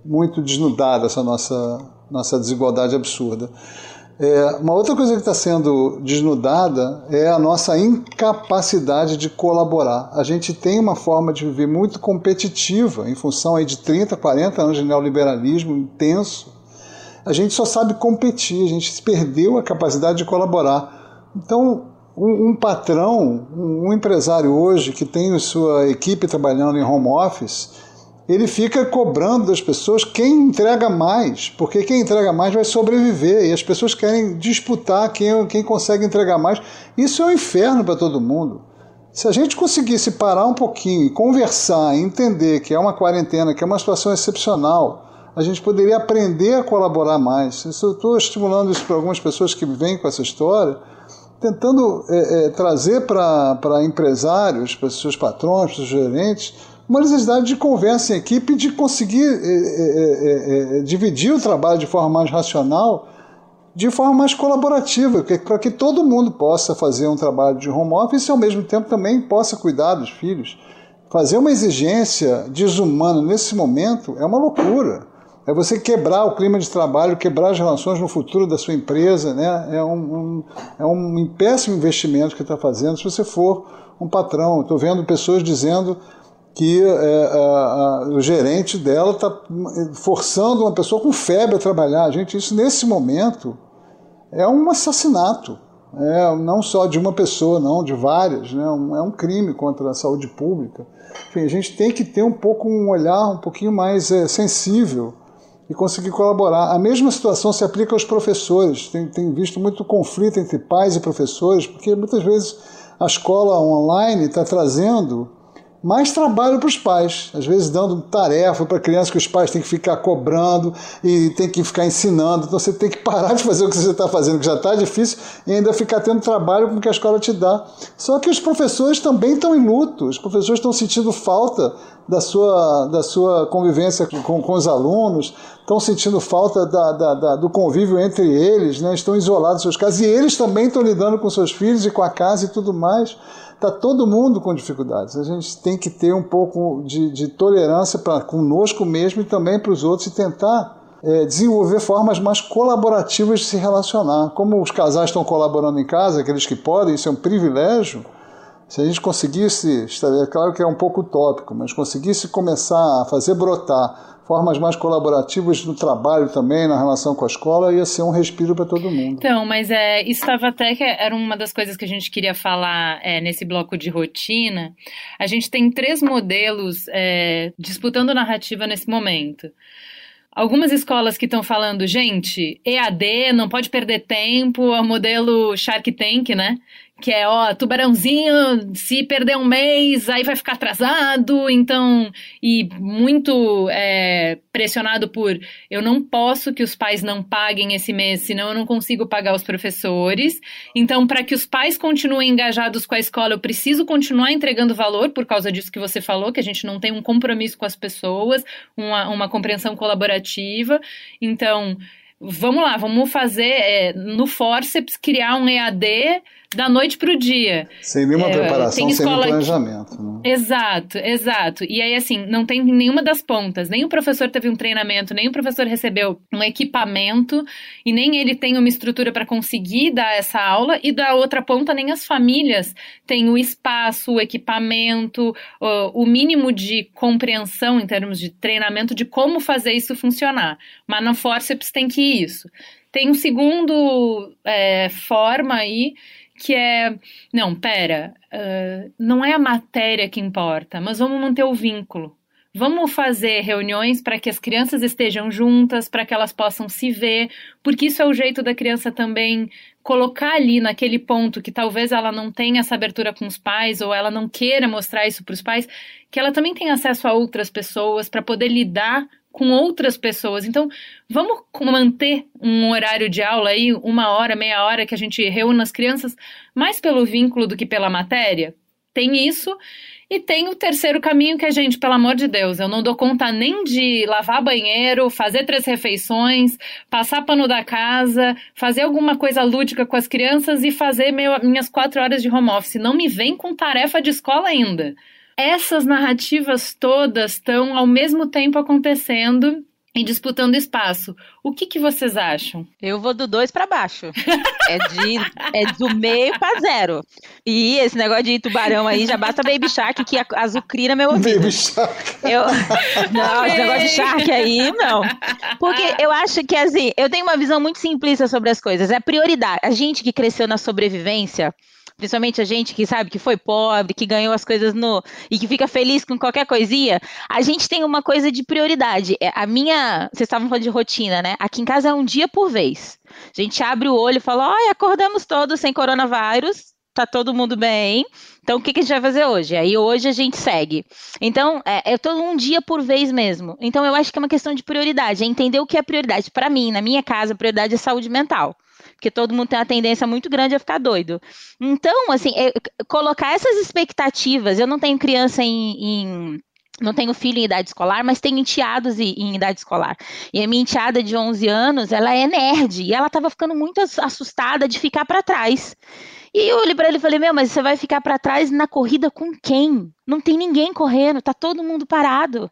muito desnudada essa nossa, nossa desigualdade absurda. É, uma outra coisa que está sendo desnudada é a nossa incapacidade de colaborar. A gente tem uma forma de viver muito competitiva, em função aí de 30, 40 anos de neoliberalismo intenso. A gente só sabe competir, a gente perdeu a capacidade de colaborar. Então, um, um patrão, um, um empresário hoje que tem sua equipe trabalhando em home office, ele fica cobrando das pessoas quem entrega mais, porque quem entrega mais vai sobreviver e as pessoas querem disputar quem, quem consegue entregar mais. Isso é um inferno para todo mundo. Se a gente conseguisse parar um pouquinho e conversar, entender que é uma quarentena, que é uma situação excepcional, a gente poderia aprender a colaborar mais. Estou estimulando isso para algumas pessoas que vêm com essa história, tentando é, é, trazer para empresários, para seus patrões, para seus gerentes, uma necessidade de conversa em equipe de conseguir é, é, é, dividir o trabalho de forma mais racional, de forma mais colaborativa, para que todo mundo possa fazer um trabalho de home office e ao mesmo tempo também possa cuidar dos filhos. Fazer uma exigência desumana nesse momento é uma loucura. É você quebrar o clima de trabalho, quebrar as relações no futuro da sua empresa. Né? É, um, um é um péssimo investimento que está fazendo se você for um patrão. Estou vendo pessoas dizendo que é, a, a, o gerente dela está forçando uma pessoa com febre a trabalhar. Gente, isso nesse momento é um assassinato. É, não só de uma pessoa, não, de várias. Né? Um, é um crime contra a saúde pública. Enfim, a gente tem que ter um pouco um olhar um pouquinho mais é, sensível e conseguir colaborar. A mesma situação se aplica aos professores. Tem, tem visto muito conflito entre pais e professores, porque muitas vezes a escola online está trazendo mais trabalho para os pais, às vezes dando tarefa para criança que os pais têm que ficar cobrando e tem que ficar ensinando. Então você tem que parar de fazer o que você está fazendo, que já está difícil, e ainda ficar tendo trabalho com o que a escola te dá. Só que os professores também estão em luto, os professores estão sentindo falta da sua, da sua convivência com, com os alunos, estão sentindo falta da, da, da, do convívio entre eles, né? estão isolados seus casas, e eles também estão lidando com seus filhos e com a casa e tudo mais. Está todo mundo com dificuldades. A gente tem que ter um pouco de, de tolerância para conosco mesmo e também para os outros e tentar é, desenvolver formas mais colaborativas de se relacionar. Como os casais estão colaborando em casa, aqueles que podem, isso é um privilégio. Se a gente conseguisse, é claro que é um pouco utópico, mas conseguisse começar a fazer brotar formas mais colaborativas no trabalho também, na relação com a escola, ia ser um respiro para todo mundo. Então, mas é, isso estava até que era uma das coisas que a gente queria falar é, nesse bloco de rotina. A gente tem três modelos é, disputando narrativa nesse momento. Algumas escolas que estão falando, gente, EAD, não pode perder tempo, é o modelo Shark Tank, né? Que é, ó, tubarãozinho, se perder um mês, aí vai ficar atrasado, então, e muito é, pressionado por eu não posso que os pais não paguem esse mês, senão eu não consigo pagar os professores. Então, para que os pais continuem engajados com a escola, eu preciso continuar entregando valor, por causa disso que você falou, que a gente não tem um compromisso com as pessoas, uma, uma compreensão colaborativa. Então, vamos lá, vamos fazer é, no Forceps criar um EAD da noite para o dia. Sem nenhuma é, preparação, sem nenhum planejamento. Né? Exato, exato. E aí, assim, não tem nenhuma das pontas. Nem o professor teve um treinamento, nem o professor recebeu um equipamento, e nem ele tem uma estrutura para conseguir dar essa aula, e da outra ponta, nem as famílias têm o espaço, o equipamento, o, mínimo de compreensão em termos de treinamento de como fazer isso funcionar. Mas no Forceps tem que ir isso. Tem um segundo é, forma aí que é, não, pera, uh, não é a matéria que importa, mas vamos manter o vínculo. Vamos fazer reuniões para que as crianças estejam juntas, para que elas possam se ver, porque isso é o jeito da criança também colocar ali naquele ponto que talvez ela não tenha essa abertura com os pais ou ela não queira mostrar isso para os pais, que ela também tem acesso a outras pessoas para poder lidar com outras pessoas. Então, vamos manter um horário de aula aí, uma hora, meia hora, que a gente reúna as crianças mais pelo vínculo do que pela matéria? Tem isso. E tem o terceiro caminho que a gente, pelo amor de Deus, eu não dou conta nem de lavar banheiro, fazer três refeições, passar pano da casa, fazer alguma coisa lúdica com as crianças e fazer meu, minhas quatro horas de home office. Não me vem com tarefa de escola ainda. Essas narrativas todas estão ao mesmo tempo acontecendo e disputando espaço. O que, que vocês acham? Eu vou do dois para baixo. é, de, é do meio para zero. E esse negócio de tubarão aí já basta Baby Shark que azucrina meu ouvido. Baby Shark. Eu, não, esse negócio de Shark aí, não. Porque eu acho que assim, eu tenho uma visão muito simplista sobre as coisas. É prioridade. A gente que cresceu na sobrevivência principalmente a gente que sabe que foi pobre, que ganhou as coisas no e que fica feliz com qualquer coisinha, a gente tem uma coisa de prioridade. É, a minha, vocês estavam falando de rotina, né? Aqui em casa é um dia por vez. A gente abre o olho e fala: "Olha, acordamos todos sem coronavírus, tá todo mundo bem. Então, o que, que a gente vai fazer hoje? Aí hoje a gente segue. Então, é, é todo um dia por vez mesmo. Então, eu acho que é uma questão de prioridade, é entender o que é prioridade. Para mim, na minha casa, a prioridade é saúde mental porque todo mundo tem uma tendência muito grande a ficar doido. Então, assim, é, colocar essas expectativas, eu não tenho criança em, em não tenho filho em idade escolar, mas tenho enteados em, idade escolar. E a minha enteada de 11 anos, ela é nerd, e ela estava ficando muito assustada de ficar para trás. E eu olhei para ele e falei: Meu, mas você vai ficar para trás na corrida com quem? Não tem ninguém correndo, tá todo mundo parado.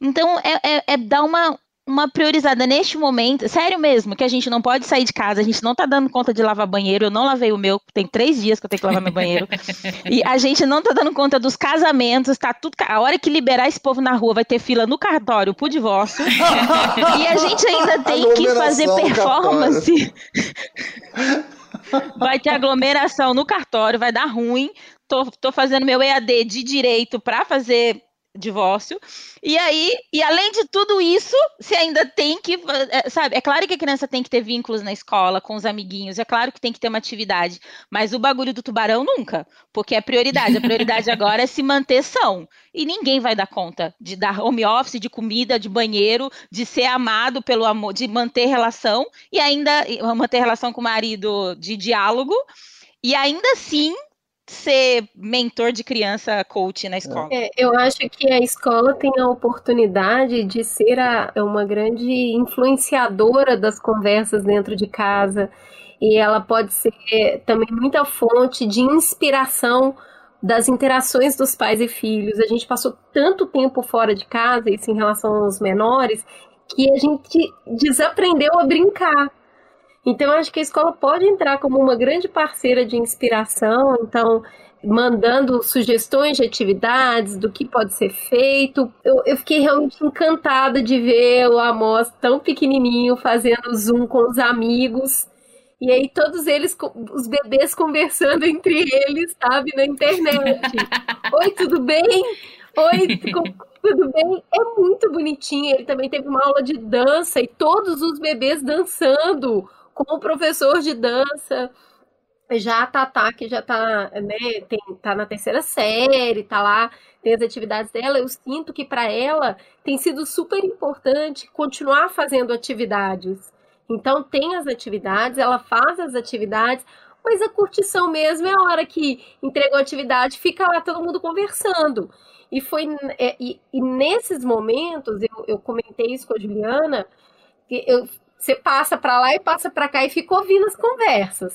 Então, é, é, é dar uma, uma priorizada neste momento, sério mesmo, que a gente não pode sair de casa, a gente não tá dando conta de lavar banheiro, eu não lavei o meu, tem três dias que eu tenho que lavar meu banheiro, e a gente não tá dando conta dos casamentos, tá tudo, a hora que liberar esse povo na rua vai ter fila no cartório pro divórcio, e a gente ainda tem que fazer performance, vai ter aglomeração no cartório, vai dar ruim, tô, tô fazendo meu EAD de direito para fazer divórcio. E aí, e além de tudo isso, você ainda tem que, é, sabe, é claro que a criança tem que ter vínculos na escola, com os amiguinhos, é claro que tem que ter uma atividade, mas o bagulho do tubarão nunca, porque é prioridade. A prioridade agora é se manter são. E ninguém vai dar conta de dar home office, de comida, de banheiro, de ser amado pelo amor, de manter relação e ainda manter relação com o marido de diálogo. E ainda assim ser mentor de criança coach na escola? É, eu acho que a escola tem a oportunidade de ser a, uma grande influenciadora das conversas dentro de casa e ela pode ser também muita fonte de inspiração das interações dos pais e filhos. A gente passou tanto tempo fora de casa, isso em relação aos menores, que a gente desaprendeu a brincar. Então, acho que a escola pode entrar como uma grande parceira de inspiração, então, mandando sugestões de atividades, do que pode ser feito. Eu, eu fiquei realmente encantada de ver o Amos tão pequenininho fazendo Zoom com os amigos. E aí todos eles, os bebês conversando entre eles, sabe, na internet. Oi, tudo bem? Oi, tudo bem? É muito bonitinho. Ele também teve uma aula de dança e todos os bebês dançando com o professor de dança. Já a Tatá, que já tá, né, tem, tá na terceira série, tá lá, tem as atividades dela, eu sinto que para ela tem sido super importante continuar fazendo atividades. Então tem as atividades, ela faz as atividades, mas a curtição mesmo é a hora que entregou a atividade, fica lá todo mundo conversando. E foi é, e, e nesses momentos, eu, eu comentei isso com a Juliana, eu você passa para lá e passa para cá e fica ouvindo as conversas.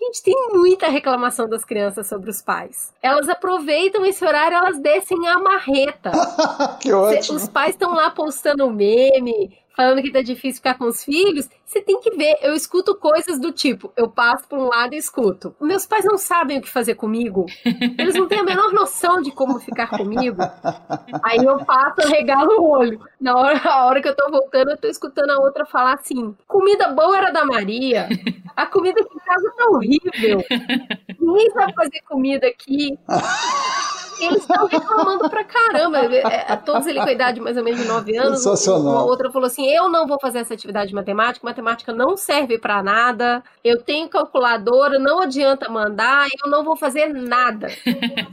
Gente, tem muita reclamação das crianças sobre os pais. Elas aproveitam esse horário, elas descem a marreta. que ótimo. Os pais estão lá postando meme, falando que tá difícil ficar com os filhos, você tem que ver. Eu escuto coisas do tipo, eu passo por um lado e escuto. Meus pais não sabem o que fazer comigo. Eles não têm a menor noção de como ficar comigo. Aí eu passo, eu regalo o olho. Na hora, a hora que eu tô voltando, eu tô escutando a outra falar assim: comida boa era da Maria. A comida aqui em casa tá horrível. Ninguém sabe fazer comida aqui. Eles estão reclamando pra caramba. É, é, todos eles com a idade mais ou menos de 9 anos. Sensacional. Uma outra falou assim: eu não vou fazer essa atividade de matemática, matemática não serve para nada. Eu tenho calculadora, não adianta mandar, eu não vou fazer nada.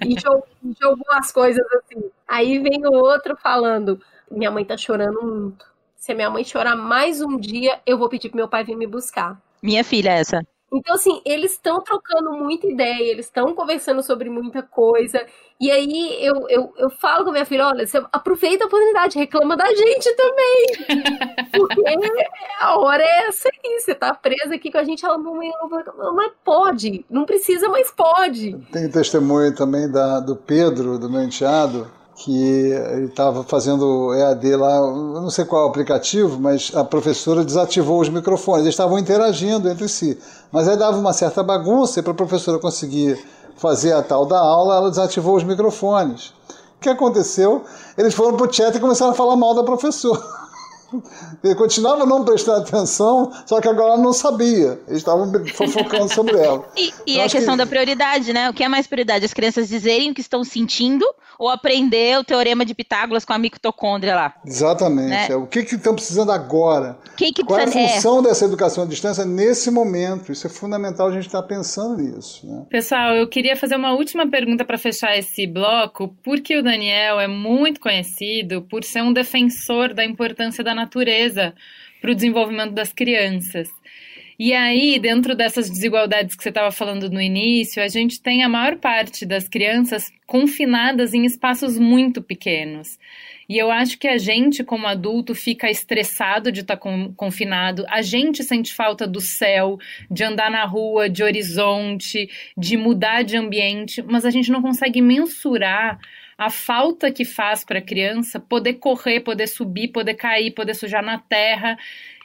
E jogou, jogou as coisas assim. Aí vem o outro falando: minha mãe tá chorando muito. Se a minha mãe chorar mais um dia, eu vou pedir pro meu pai vir me buscar. Minha filha, essa. Então, assim, eles estão trocando muita ideia, eles estão conversando sobre muita coisa. E aí eu, eu, eu falo com minha filha: olha, você aproveita a oportunidade, reclama da gente também. Porque a hora é essa aí, você tá presa aqui com a gente, ela não, não, mas pode, não precisa, mas pode. Tem testemunho também da, do Pedro, do meu enteado, que ele estava fazendo EAD lá, não sei qual aplicativo, mas a professora desativou os microfones. Eles estavam interagindo entre si. Mas aí dava uma certa bagunça e para a professora conseguir fazer a tal da aula, ela desativou os microfones. O que aconteceu? Eles foram para o chat e começaram a falar mal da professora. Ele continuava não prestando atenção, só que agora não sabia. Eles estavam fofocando sobre ela. E, e a questão que... da prioridade, né? O que é mais prioridade? As crianças dizerem o que estão sentindo ou aprender o teorema de Pitágoras com a mitocôndria lá? Exatamente. Né? É, o que, que estão precisando agora? Que que Qual é a função é? dessa educação à distância nesse momento? Isso é fundamental a gente estar tá pensando nisso. Né? Pessoal, eu queria fazer uma última pergunta para fechar esse bloco, porque o Daniel é muito conhecido por ser um defensor da importância da natureza para o desenvolvimento das crianças. E aí, dentro dessas desigualdades que você estava falando no início, a gente tem a maior parte das crianças confinadas em espaços muito pequenos. E eu acho que a gente, como adulto, fica estressado de estar tá confinado, a gente sente falta do céu, de andar na rua, de horizonte, de mudar de ambiente, mas a gente não consegue mensurar a falta que faz para a criança poder correr, poder subir, poder cair, poder sujar na terra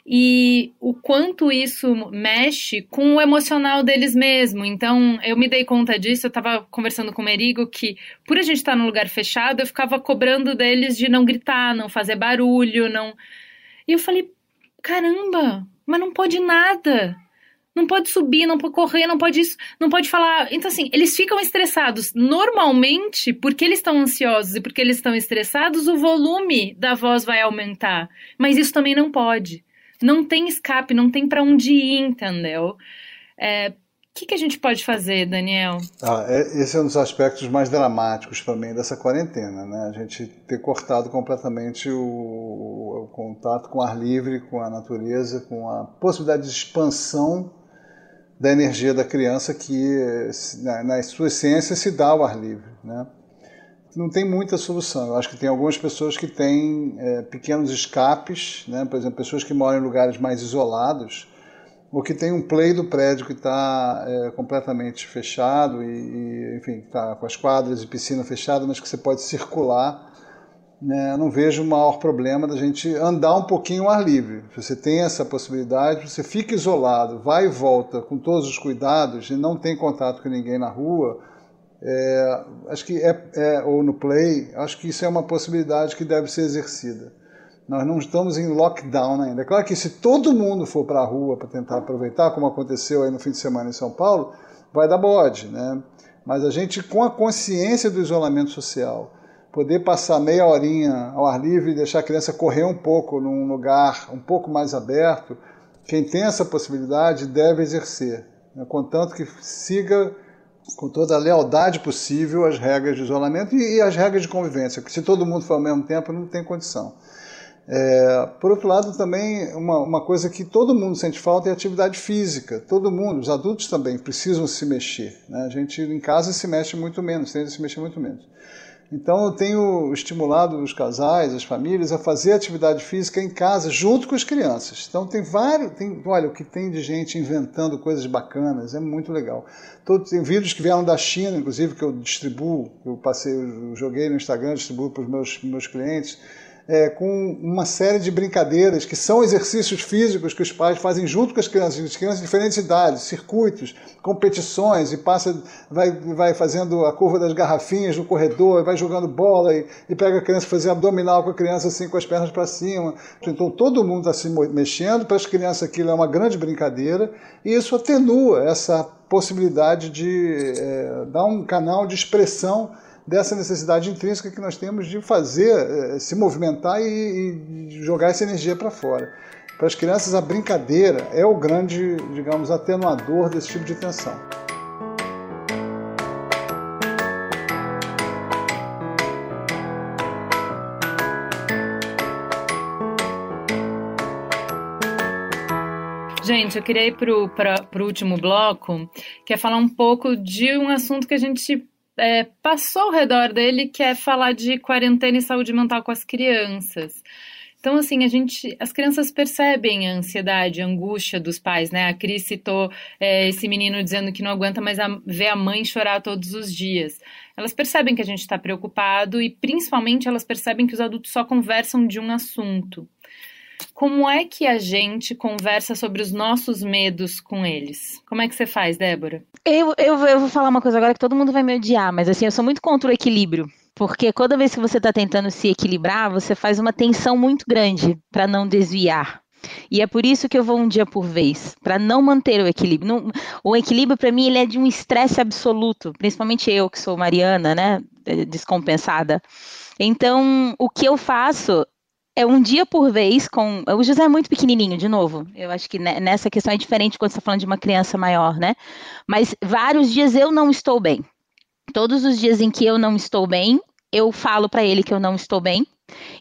e o quanto isso mexe com o emocional deles mesmo. Então, eu me dei conta disso, eu estava conversando com o Merigo que, por a gente estar tá num lugar fechado, eu ficava cobrando deles de não gritar, não fazer barulho, não. E eu falei: caramba, mas não pode nada não pode subir, não pode correr, não pode isso, não pode falar. Então, assim, eles ficam estressados. Normalmente, porque eles estão ansiosos e porque eles estão estressados, o volume da voz vai aumentar. Mas isso também não pode. Não tem escape, não tem para onde ir, entendeu? É, o que, que, a gente pode fazer, Daniel? Ah, é, esse é um dos aspectos mais dramáticos também dessa quarentena, né? A gente ter cortado completamente o, o, contato com o ar livre, com a natureza, com a possibilidade de expansão da energia da criança que, na, na sua essência, se dá ao ar livre. Né? Não tem muita solução. Eu acho que tem algumas pessoas que têm é, pequenos escapes, né? por exemplo, pessoas que moram em lugares mais isolados, ou que tem um play do prédio que está é, completamente fechado e, e enfim, está com as quadras e piscina fechada, mas que você pode circular né, não vejo o maior problema da gente andar um pouquinho ao ar livre. Você tem essa possibilidade, você fica isolado, vai e volta com todos os cuidados e não tem contato com ninguém na rua, é, acho que é, é, ou no play, acho que isso é uma possibilidade que deve ser exercida. Nós não estamos em lockdown ainda. É claro que se todo mundo for para a rua para tentar aproveitar, como aconteceu aí no fim de semana em São Paulo, vai dar bode, né? Mas a gente, com a consciência do isolamento social, poder passar meia horinha ao ar livre e deixar a criança correr um pouco num lugar um pouco mais aberto, quem tem essa possibilidade deve exercer, né? contanto que siga com toda a lealdade possível as regras de isolamento e, e as regras de convivência, porque se todo mundo for ao mesmo tempo, não tem condição. É, por outro lado, também uma, uma coisa que todo mundo sente falta é atividade física. Todo mundo, os adultos também precisam se mexer. Né? A gente em casa se mexe muito menos, tende a se mexer muito menos. Então eu tenho estimulado os casais, as famílias a fazer atividade física em casa junto com as crianças. Então tem vários, tem, olha o que tem de gente inventando coisas bacanas, é muito legal. Todo, tem vídeos que vieram da China, inclusive que eu distribuo, eu passei, eu joguei no Instagram, distribuo para os meus meus clientes é, com uma série de brincadeiras que são exercícios físicos que os pais fazem junto com as crianças, as crianças de diferentes idades, circuitos, competições, e passa, vai, vai fazendo a curva das garrafinhas no corredor, vai jogando bola e, e pega a criança fazer abdominal com a criança assim com as pernas para cima. Então todo mundo está se mexendo, para as crianças aquilo é uma grande brincadeira, e isso atenua essa possibilidade de é, dar um canal de expressão dessa necessidade intrínseca que nós temos de fazer, eh, se movimentar e, e jogar essa energia para fora. Para as crianças, a brincadeira é o grande, digamos, atenuador desse tipo de tensão. Gente, eu queria ir para o último bloco, que é falar um pouco de um assunto que a gente é, passou ao redor dele, que é falar de quarentena e saúde mental com as crianças. Então, assim, a gente, as crianças percebem a ansiedade, a angústia dos pais, né? A Cris citou é, esse menino dizendo que não aguenta mais a, ver a mãe chorar todos os dias. Elas percebem que a gente está preocupado e, principalmente, elas percebem que os adultos só conversam de um assunto. Como é que a gente conversa sobre os nossos medos com eles? Como é que você faz, Débora? Eu, eu, eu vou falar uma coisa agora que todo mundo vai me odiar, mas assim, eu sou muito contra o equilíbrio. Porque toda vez que você está tentando se equilibrar, você faz uma tensão muito grande para não desviar. E é por isso que eu vou um dia por vez, para não manter o equilíbrio. O equilíbrio, para mim, ele é de um estresse absoluto, principalmente eu, que sou mariana, né, descompensada. Então, o que eu faço é um dia por vez com. O José é muito pequenininho, de novo. Eu acho que nessa questão é diferente quando você está falando de uma criança maior, né? Mas vários dias eu não estou bem. Todos os dias em que eu não estou bem, eu falo para ele que eu não estou bem.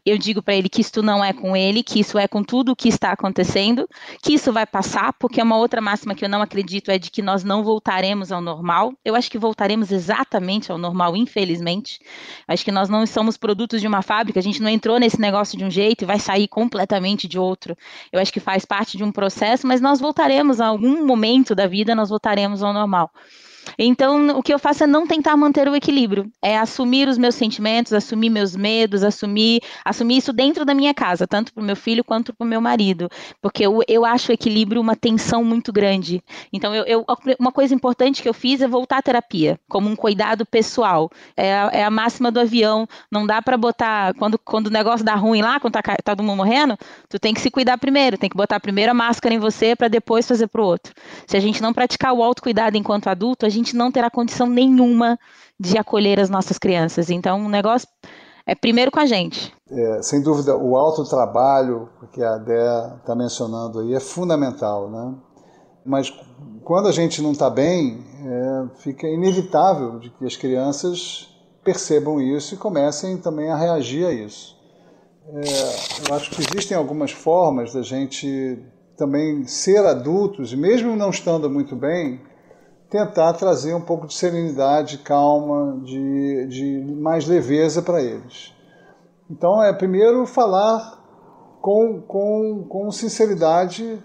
Eu digo para ele que isto não é com ele, que isso é com tudo o que está acontecendo, que isso vai passar, porque uma outra máxima que eu não acredito é de que nós não voltaremos ao normal. Eu acho que voltaremos exatamente ao normal, infelizmente. Acho que nós não somos produtos de uma fábrica, a gente não entrou nesse negócio de um jeito e vai sair completamente de outro. Eu acho que faz parte de um processo, mas nós voltaremos a algum momento da vida, nós voltaremos ao normal. Então, o que eu faço é não tentar manter o equilíbrio, é assumir os meus sentimentos, assumir meus medos, assumir, assumir isso dentro da minha casa, tanto para o meu filho quanto para o meu marido, porque eu, eu acho o equilíbrio uma tensão muito grande. Então, eu, eu, uma coisa importante que eu fiz é voltar à terapia, como um cuidado pessoal. É a, é a máxima do avião, não dá para botar, quando, quando o negócio dá ruim lá, quando tá, tá todo mundo morrendo, tu tem que se cuidar primeiro, tem que botar primeiro a máscara em você para depois fazer para o outro. Se a gente não praticar o autocuidado enquanto adulto, a gente não terá condição nenhuma de acolher as nossas crianças. Então, o negócio é primeiro com a gente. É, sem dúvida, o autotrabalho que a Dé está mencionando aí é fundamental, né? Mas quando a gente não está bem, é, fica inevitável de que as crianças percebam isso e comecem também a reagir a isso. É, eu acho que existem algumas formas da gente também ser adultos, mesmo não estando muito bem, tentar trazer um pouco de serenidade, calma, de, de mais leveza para eles. Então, é primeiro falar com, com, com sinceridade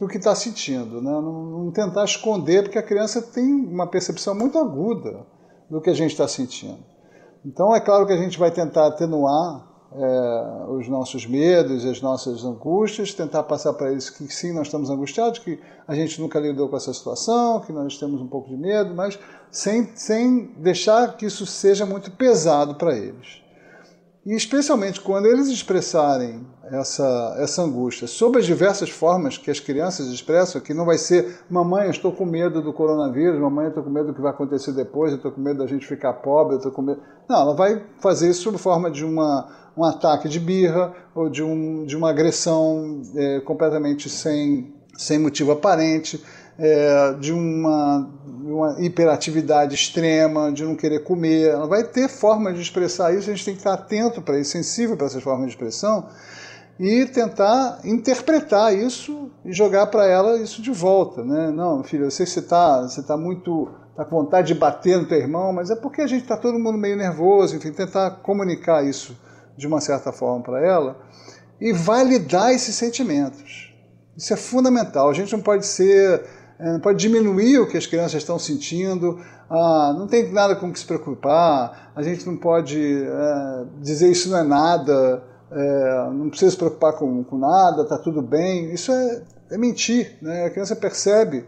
do que está sentindo, né? não, não, tentar esconder, porque a criança tem uma percepção muito aguda do que a gente está sentindo. Então, é claro que a gente vai tentar atenuar é, os nossos medos, as nossas angústias, tentar passar para eles que sim, nós estamos angustiados, que a gente nunca lidou com essa situação, que nós temos um pouco de medo, mas sem, sem deixar que isso seja muito pesado para eles. E especialmente quando eles expressarem essa, essa angústia sobre as diversas formas que as crianças expressam, que não vai ser mamãe, estou com medo do coronavírus, mamãe, estou com medo do que vai acontecer depois, eu estou com medo da gente ficar pobre, eu estou com medo. Não, ela vai fazer isso sob forma de uma um ataque de birra ou de, um, de uma agressão é, completamente sem, sem motivo aparente, é, de uma, uma hiperatividade extrema, de não querer comer. Ela vai ter forma de expressar isso, a gente tem que estar atento para isso, sensível para essas formas de expressão e tentar interpretar isso e jogar para ela isso de volta. Né? Não, filho, eu sei que você está você tá muito tá com vontade de bater no teu irmão, mas é porque a gente está todo mundo meio nervoso, enfim, tentar comunicar isso de uma certa forma para ela e validar esses sentimentos. Isso é fundamental. A gente não pode ser, é, não pode diminuir o que as crianças estão sentindo. Ah, não tem nada com que se preocupar. A gente não pode é, dizer isso não é nada. É, não precisa se preocupar com, com nada. Está tudo bem. Isso é, é mentir. Né? A criança percebe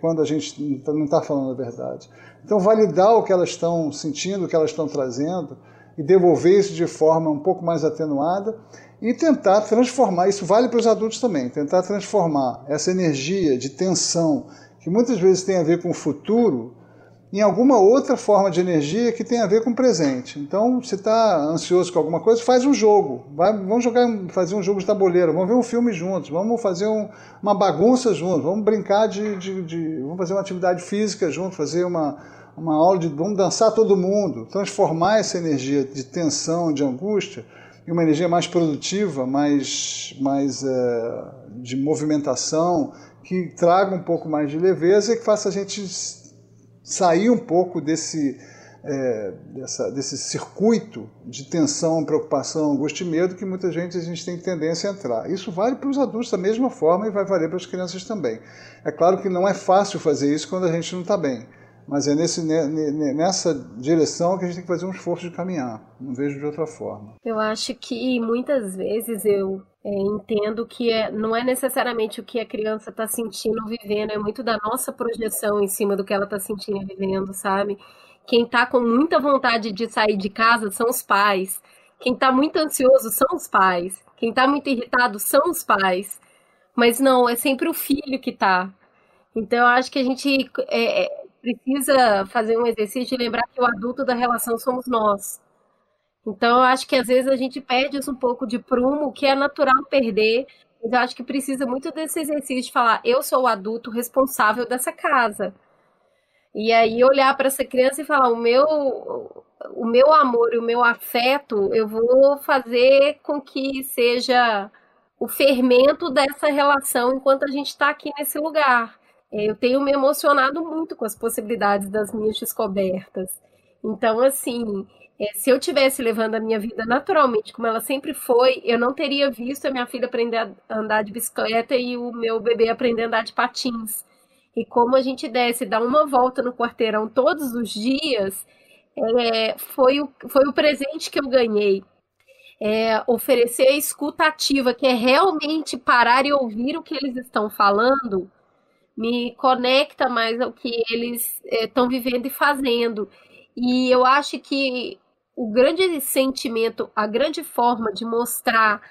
quando a gente não está falando a verdade. Então validar o que elas estão sentindo, o que elas estão trazendo e devolver isso de forma um pouco mais atenuada e tentar transformar, isso vale para os adultos também, tentar transformar essa energia de tensão, que muitas vezes tem a ver com o futuro, em alguma outra forma de energia que tem a ver com o presente. Então, se está ansioso com alguma coisa, faz um jogo. Vai, vamos jogar, fazer um jogo de tabuleiro, vamos ver um filme juntos, vamos fazer um, uma bagunça juntos, vamos brincar de, de, de, Vamos fazer uma atividade física juntos, fazer uma, uma aula de. Vamos dançar todo mundo, transformar essa energia de tensão, de angústia, em uma energia mais produtiva, mais, mais é, de movimentação, que traga um pouco mais de leveza e que faça a gente sair um pouco desse, é, dessa, desse circuito de tensão, preocupação, angústia e medo que muita gente a gente tem tendência a entrar. Isso vale para os adultos da mesma forma e vai valer para as crianças também. É claro que não é fácil fazer isso quando a gente não está bem, mas é nesse, nessa direção que a gente tem que fazer um esforço de caminhar. Não vejo de outra forma. Eu acho que muitas vezes eu é, entendo que é, não é necessariamente o que a criança está sentindo vivendo, é muito da nossa projeção em cima do que ela está sentindo e vivendo, sabe? Quem está com muita vontade de sair de casa são os pais. Quem está muito ansioso são os pais. Quem está muito irritado são os pais. Mas não, é sempre o filho que está. Então, eu acho que a gente é, é, precisa fazer um exercício de lembrar que o adulto da relação somos nós. Então, eu acho que às vezes a gente perde um pouco de prumo, que é natural perder, mas eu acho que precisa muito desse exercício de falar: eu sou o adulto responsável dessa casa. E aí olhar para essa criança e falar: o meu, o meu amor e o meu afeto, eu vou fazer com que seja o fermento dessa relação enquanto a gente está aqui nesse lugar. Eu tenho me emocionado muito com as possibilidades das minhas descobertas. Então, assim, é, se eu tivesse levando a minha vida naturalmente, como ela sempre foi, eu não teria visto a minha filha aprender a andar de bicicleta e o meu bebê aprender a andar de patins. E como a gente desce, dá uma volta no quarteirão todos os dias, é, foi, o, foi o presente que eu ganhei. É, oferecer a escuta ativa, que é realmente parar e ouvir o que eles estão falando, me conecta mais ao que eles estão é, vivendo e fazendo. E eu acho que o grande sentimento, a grande forma de mostrar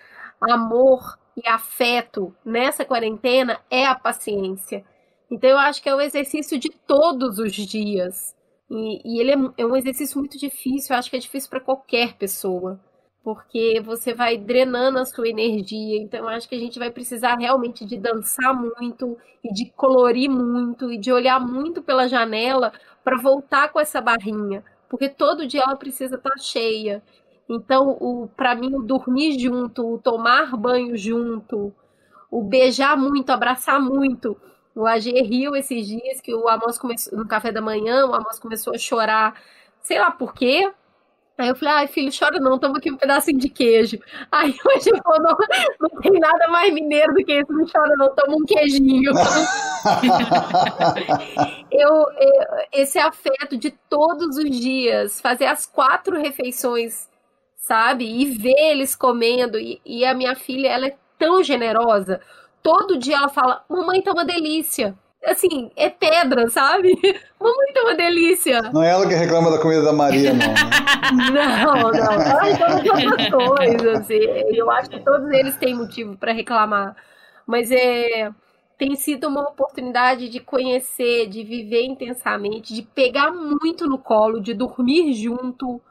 amor e afeto nessa quarentena é a paciência. Então eu acho que é um exercício de todos os dias. E, e ele é, é, um exercício muito difícil, eu acho que é difícil para qualquer pessoa. Porque você vai drenando a sua energia. Então acho que a gente vai precisar realmente de dançar muito e de colorir muito e de olhar muito pela janela para voltar com essa barrinha porque todo dia ela precisa estar tá cheia. Então, para mim, o dormir junto, o tomar banho junto, o beijar muito, abraçar muito. O AG riu esses dias que o Amos começou no café da manhã, o Amos começou a chorar, sei lá por quê, Aí eu falei, ai, filho, chora não, toma aqui um pedacinho de queijo. Aí hoje ele falou, não, não tem nada mais mineiro do que isso, não chora não, toma um queijinho. eu, eu, esse afeto de todos os dias, fazer as quatro refeições, sabe? E ver eles comendo. E, e a minha filha, ela é tão generosa. Todo dia ela fala, mamãe tá uma delícia assim, é pedra, sabe? Tá uma delícia. Não é ela que reclama da comida da Maria, não. Né? não, não. Ela reclama de outras coisas. Assim. Eu acho que todos eles têm motivo para reclamar. Mas é tem sido uma oportunidade de conhecer, de viver intensamente, de pegar muito no colo, de dormir junto,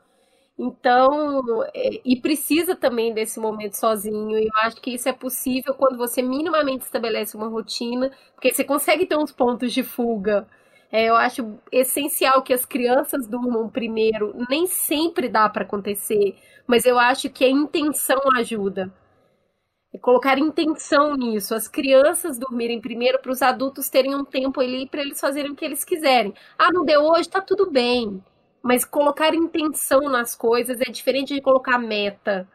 então, é, e precisa também desse momento sozinho. E eu acho que isso é possível quando você minimamente estabelece uma rotina, porque você consegue ter uns pontos de fuga. É, eu acho essencial que as crianças durmam primeiro. Nem sempre dá para acontecer, mas eu acho que a intenção ajuda. É colocar intenção nisso, as crianças dormirem primeiro para os adultos terem um tempo ali para eles fazerem o que eles quiserem. Ah, não deu hoje, tá tudo bem mas colocar intenção nas coisas é diferente de colocar meta.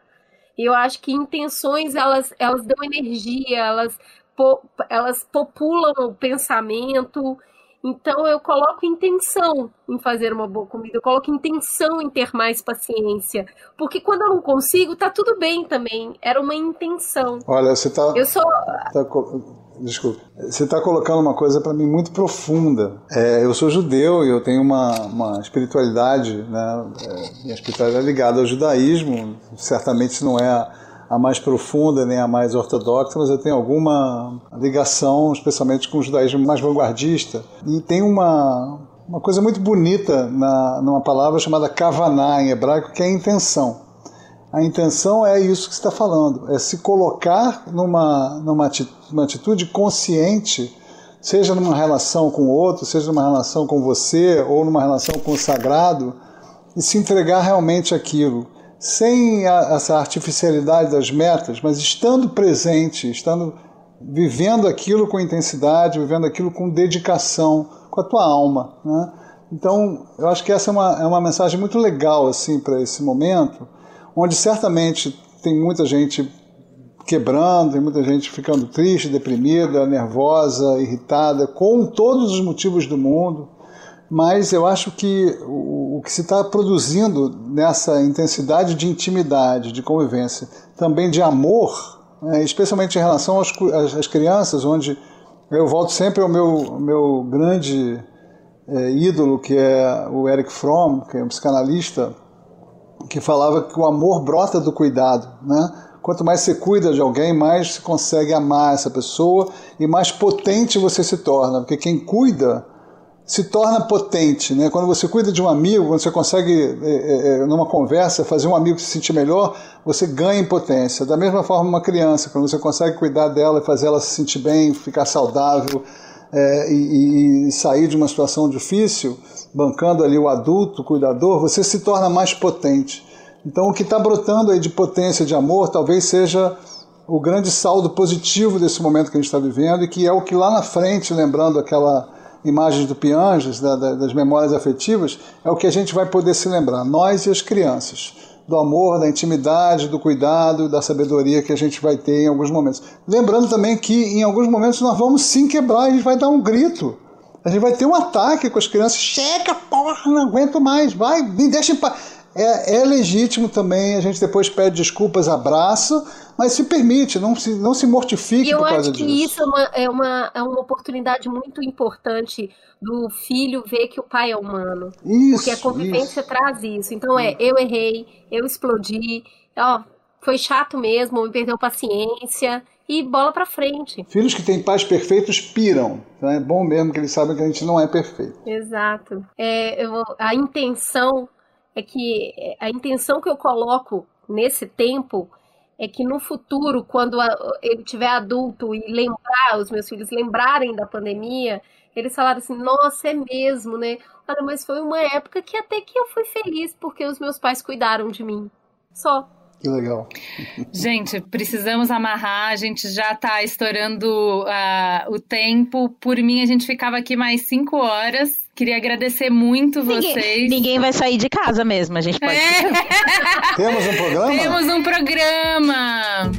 E eu acho que intenções elas, elas dão energia, elas, po, elas populam o pensamento. Então eu coloco intenção em fazer uma boa comida, eu coloco intenção em ter mais paciência. Porque quando eu não consigo, tá tudo bem também. Era uma intenção. Olha, você tá. Eu sou. Tá Desculpa. Você está colocando uma coisa para mim muito profunda. É, eu sou judeu e eu tenho uma, uma espiritualidade, né? É, minha espiritualidade é ligada ao judaísmo. Certamente não é a, a, mais profunda nem a mais ortodoxa, mas eu tenho alguma ligação, especialmente com o judaísmo mais vanguardista. E tem uma, uma coisa muito bonita na, numa palavra chamada kavaná em hebraico, que é intenção. A intenção é isso que você está falando, é se colocar numa, numa atitude consciente, seja numa relação com o outro, seja numa relação com você ou numa relação com o sagrado, e se entregar realmente aquilo, sem a, essa artificialidade das metas, mas estando presente, estando vivendo aquilo com intensidade, vivendo aquilo com dedicação, com a tua alma. Né? Então, eu acho que essa é uma, é uma mensagem muito legal assim para esse momento, onde certamente tem muita gente quebrando, tem muita gente ficando triste, deprimida, nervosa, irritada, com todos os motivos do mundo. Mas eu acho que o, o que se está produzindo nessa intensidade de intimidade, de convivência, também de amor, né, especialmente em relação às, às, crianças, onde eu volto sempre ao meu, meu grande é, ídolo, que é o Eric Fromm, que é um psicanalista, que falava que o amor brota do cuidado, né? Quanto mais você cuida de alguém, mais você consegue amar essa pessoa e mais potente você se torna, porque quem cuida se torna potente, né? Quando você cuida de um amigo, quando você consegue, é, é, é, numa conversa, fazer um amigo se sentir melhor, você ganha em potência. Da mesma forma, uma criança, quando você consegue cuidar dela e fazer ela se sentir bem, ficar saudável é, e, e sair de uma situação difícil, bancando ali o adulto, o cuidador, você se torna mais potente. Então, o que está brotando aí de potência, de amor, talvez seja o grande saldo positivo desse momento que a gente está vivendo e que é o que lá na frente, lembrando aquela imagens do Pianges, da, da, das memórias afetivas, é o que a gente vai poder se lembrar, nós e as crianças, do amor, da intimidade, do cuidado, da sabedoria que a gente vai ter em alguns momentos. Lembrando também que em alguns momentos nós vamos sim quebrar, a gente vai dar um grito. A gente vai ter um ataque com as crianças. Chega, porra, não aguento mais, vai, me deixa em paz. É, é legítimo também, a gente depois pede desculpas, abraça, mas se permite, não se, não se mortifique por causa disso. Eu acho que isso é uma, é, uma, é uma oportunidade muito importante do filho ver que o pai é humano. Isso, porque a convivência isso. traz isso. Então é, eu errei, eu explodi, ó, foi chato mesmo, me perdeu paciência e bola para frente. Filhos que têm pais perfeitos piram. Então é bom mesmo que eles sabem que a gente não é perfeito. Exato. É, eu, a intenção é que a intenção que eu coloco nesse tempo é que no futuro, quando ele tiver adulto e lembrar, os meus filhos lembrarem da pandemia, eles falaram assim: nossa, é mesmo, né? Olha, mas foi uma época que até que eu fui feliz porque os meus pais cuidaram de mim. Só. Que legal. Gente, precisamos amarrar, a gente já está estourando uh, o tempo. Por mim, a gente ficava aqui mais cinco horas. Queria agradecer muito ninguém, vocês. Ninguém vai sair de casa mesmo, a gente pode. É. Temos um programa? Temos um programa.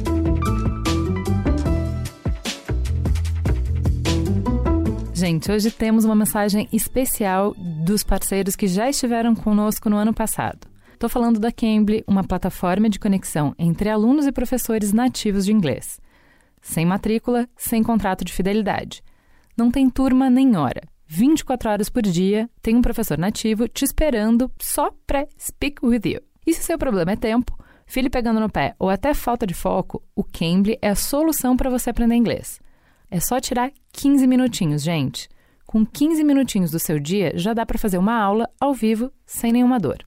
Gente, hoje temos uma mensagem especial dos parceiros que já estiveram conosco no ano passado. Estou falando da Cambly, uma plataforma de conexão entre alunos e professores nativos de inglês. Sem matrícula, sem contrato de fidelidade. Não tem turma nem hora 24 horas por dia, tem um professor nativo te esperando só para speak with you. E se seu problema é tempo, filho pegando no pé ou até falta de foco, o Cambly é a solução para você aprender inglês. É só tirar 15 minutinhos, gente. Com 15 minutinhos do seu dia, já dá para fazer uma aula ao vivo sem nenhuma dor.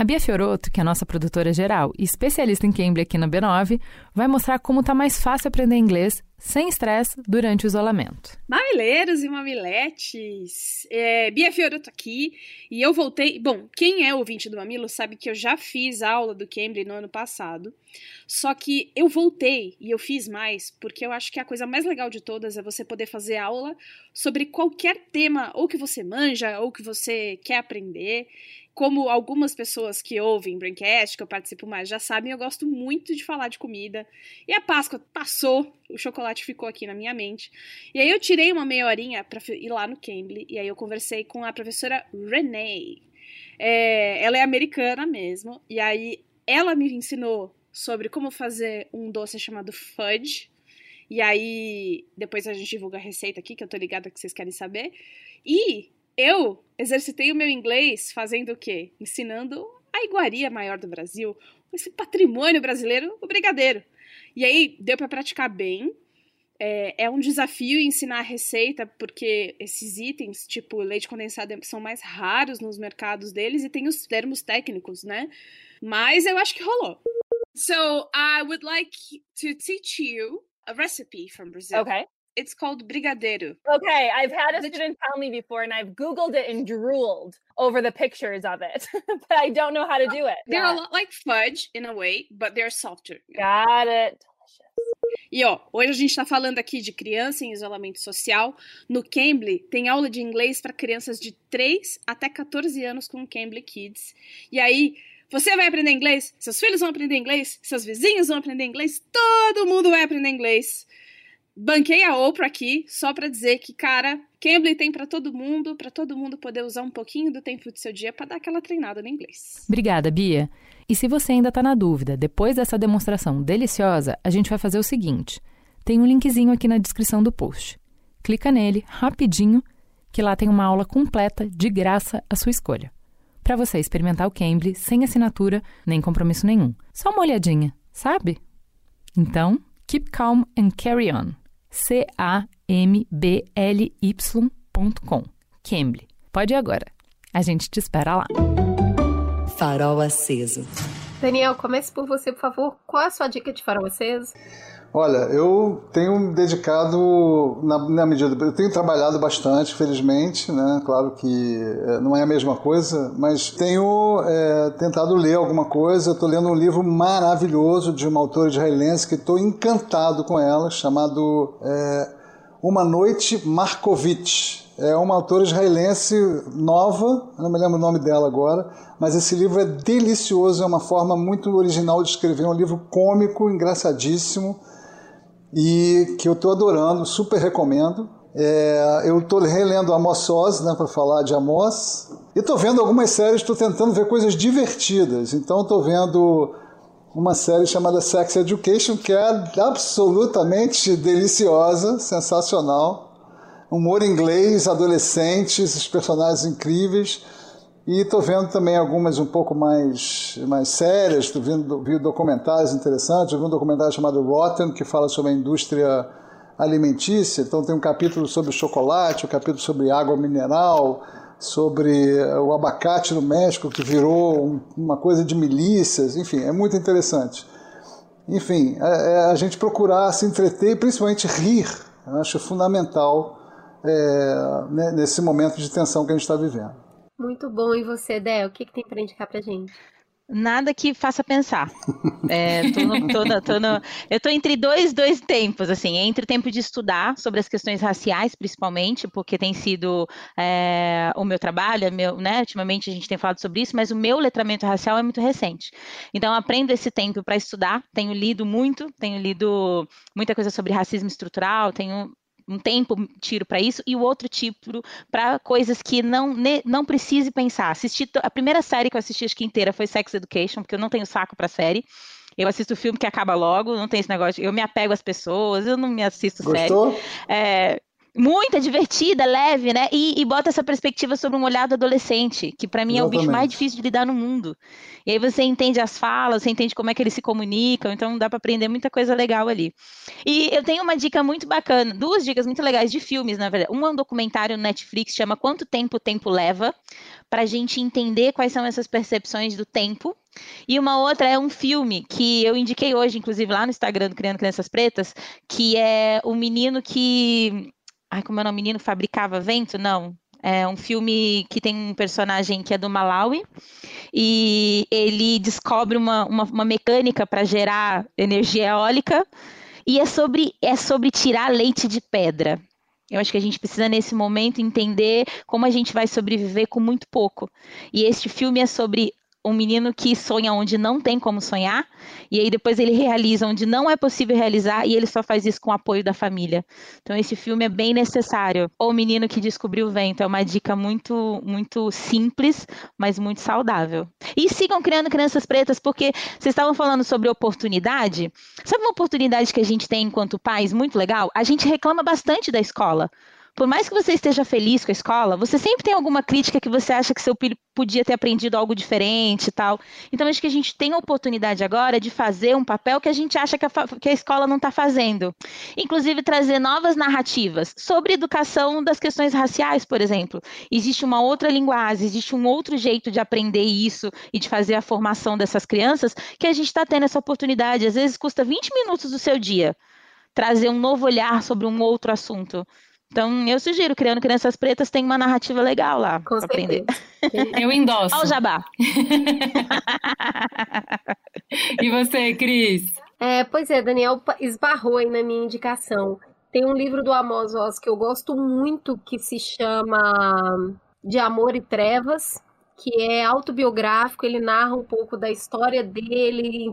A Bia Fioroto, que é nossa produtora geral e especialista em Cambly aqui na B9, vai mostrar como tá mais fácil aprender inglês sem estresse durante o isolamento. Mamileiros e mamiletes, é, Bia Fioroto aqui e eu voltei. Bom, quem é ouvinte do Mamilo sabe que eu já fiz aula do Cambly no ano passado, só que eu voltei e eu fiz mais porque eu acho que a coisa mais legal de todas é você poder fazer aula sobre qualquer tema ou que você manja ou que você quer aprender como algumas pessoas que ouvem Braincast, que eu participo mais, já sabem, eu gosto muito de falar de comida. E a Páscoa passou, o chocolate ficou aqui na minha mente. E aí eu tirei uma meia horinha para ir lá no Cambly, e aí eu conversei com a professora Renee. É, ela é americana mesmo, e aí ela me ensinou sobre como fazer um doce chamado fudge. E aí, depois a gente divulga a receita aqui, que eu tô ligada que vocês querem saber. E eu exercitei o meu inglês fazendo o quê? Ensinando a iguaria maior do Brasil, esse patrimônio brasileiro, o brigadeiro. E aí deu para praticar bem. É, é um desafio ensinar a receita, porque esses itens, tipo leite condensado, são mais raros nos mercados deles e tem os termos técnicos, né? Mas eu acho que rolou. So, I would like to teach you a recipe from Brazil. Okay. It's called brigadeiro. Okay, I've had a student tell me before, and I've Googled it and drooled over the pictures of it, but I don't know how to do it. They're Yeah. a lot like fudge in a way, but they're softer. Got it. E ó, hoje a gente tá falando aqui de criança em isolamento social. No Cambly tem aula de inglês para crianças de 3 até 14 anos com o Cambly Kids. E aí, você vai aprender inglês, seus filhos vão aprender inglês, seus vizinhos vão aprender inglês, todo mundo vai aprender inglês. Banquei a Oprah aqui só pra dizer que, cara, Cambly tem pra todo mundo, pra todo mundo poder usar um pouquinho do tempo do seu dia pra dar aquela treinada no inglês. Obrigada, Bia. E se você ainda está na dúvida, depois dessa demonstração deliciosa, a gente vai fazer o seguinte: tem um linkzinho aqui na descrição do post. Clica nele rapidinho, que lá tem uma aula completa de graça à sua escolha. Para você experimentar o Cambly sem assinatura nem compromisso nenhum. Só uma olhadinha, sabe? Então, keep calm and carry on. C-A-M-B-L-Y.com. Cambly. Pode ir agora. A gente te espera lá. Farol aceso. Daniel, comece por você, por favor. Qual é a sua dica de farol aceso? Olha, eu tenho dedicado, na, na medida. Eu tenho trabalhado bastante, felizmente, né? Claro que é, não é a mesma coisa, mas tenho é, tentado ler alguma coisa. Estou lendo um livro maravilhoso de uma autora israelense que estou encantado com ela, chamado é, Uma Noite Markovitch. É uma autora israelense nova, não me lembro o nome dela agora, mas esse livro é delicioso, é uma forma muito original de escrever, é um livro cômico, engraçadíssimo e que eu estou adorando, super recomendo. É, eu estou relendo Amos Oz, né, para falar de Amos, e estou vendo algumas séries, estou tentando ver coisas divertidas. Então estou vendo uma série chamada Sex Education, que é absolutamente deliciosa, sensacional. Humor inglês, adolescentes, os personagens incríveis. E estou vendo também algumas um pouco mais, mais sérias, estou vendo vi documentários interessantes, eu vi um documentário chamado Rotten, que fala sobre a indústria alimentícia, então tem um capítulo sobre chocolate, um capítulo sobre água mineral, sobre o abacate no México, que virou um, uma coisa de milícias, enfim, é muito interessante. Enfim, é, é a gente procurar se entreter e principalmente rir, eu acho fundamental é, nesse momento de tensão que a gente está vivendo. Muito bom. E você, Del, o que, que tem para indicar pra gente? Nada que faça pensar. É, tô no, tô no, tô no, eu estou entre dois, dois tempos, assim, entre o tempo de estudar sobre as questões raciais, principalmente, porque tem sido é, o meu trabalho, é meu, né, ultimamente a gente tem falado sobre isso, mas o meu letramento racial é muito recente. Então, aprendo esse tempo para estudar, tenho lido muito, tenho lido muita coisa sobre racismo estrutural, tenho um tempo tiro para isso e o outro tipo para coisas que não ne, não precise pensar. Assisti a primeira série que eu assisti acho que inteira foi Sex Education, porque eu não tenho saco para série. Eu assisto filme que acaba logo, não tem esse negócio. Eu me apego às pessoas, eu não me assisto Gostou? série. É, muito divertida, leve, né? E, e, bota essa perspectiva sobre um olhar do adolescente, que para mim Exatamente. é o bicho mais difícil de lidar no mundo. E aí você entende as falas, você entende como é que eles se comunicam, então dá para aprender muita coisa legal ali. E eu tenho uma dica muito bacana, duas dicas muito legais de filmes, na verdade. Um é um documentário no Netflix, chama Quanto Tempo o Tempo Leva, para a gente entender quais são essas percepções do tempo. E uma outra é um filme que eu indiquei hoje, inclusive lá no Instagram do Criando Crianças Pretas, que é o menino que Ai, como é o nome? Menino Fabricava Vento? Não. É um filme que tem um personagem que é do Malawi e ele descobre uma, uma, uma mecânica para gerar energia eólica e é sobre, é sobre tirar leite de pedra. Eu acho que a gente precisa, nesse momento, entender como a gente vai sobreviver com muito pouco. E este filme é sobre um menino que sonha onde não tem como sonhar, e aí depois ele realiza onde não é possível realizar, e ele só faz isso com o apoio da família. Então esse filme é bem necessário. O menino que descobriu o vento é uma dica muito, muito simples, mas muito saudável. E sigam criando crianças pretas, porque vocês estavam falando sobre oportunidade. Sabe uma oportunidade que a gente tem enquanto pais muito legal? A gente reclama bastante da escola. Por mais que você esteja feliz com a escola, você sempre tem alguma crítica que você acha que seu filho podia ter aprendido algo diferente e tal. Então, acho que a gente tem a oportunidade agora de fazer um papel que a gente acha que a, que a escola não está fazendo. Inclusive, trazer novas narrativas sobre educação das questões raciais, por exemplo. Existe uma outra linguagem, existe um outro jeito de aprender isso e de fazer a formação dessas crianças que a gente está tendo essa oportunidade. Às vezes custa 20 minutos do seu dia trazer um novo olhar sobre um outro assunto. Então, eu sugiro, Criando Crianças Pretas tem uma narrativa legal lá para aprender. Eu endosso. Olha o jabá. e você, Cris? É, pois é, Daniel esbarrou aí na minha indicação. Tem um livro do Amos Oz que eu gosto muito que se chama De Amor e Trevas, que é autobiográfico, ele narra um pouco da história dele,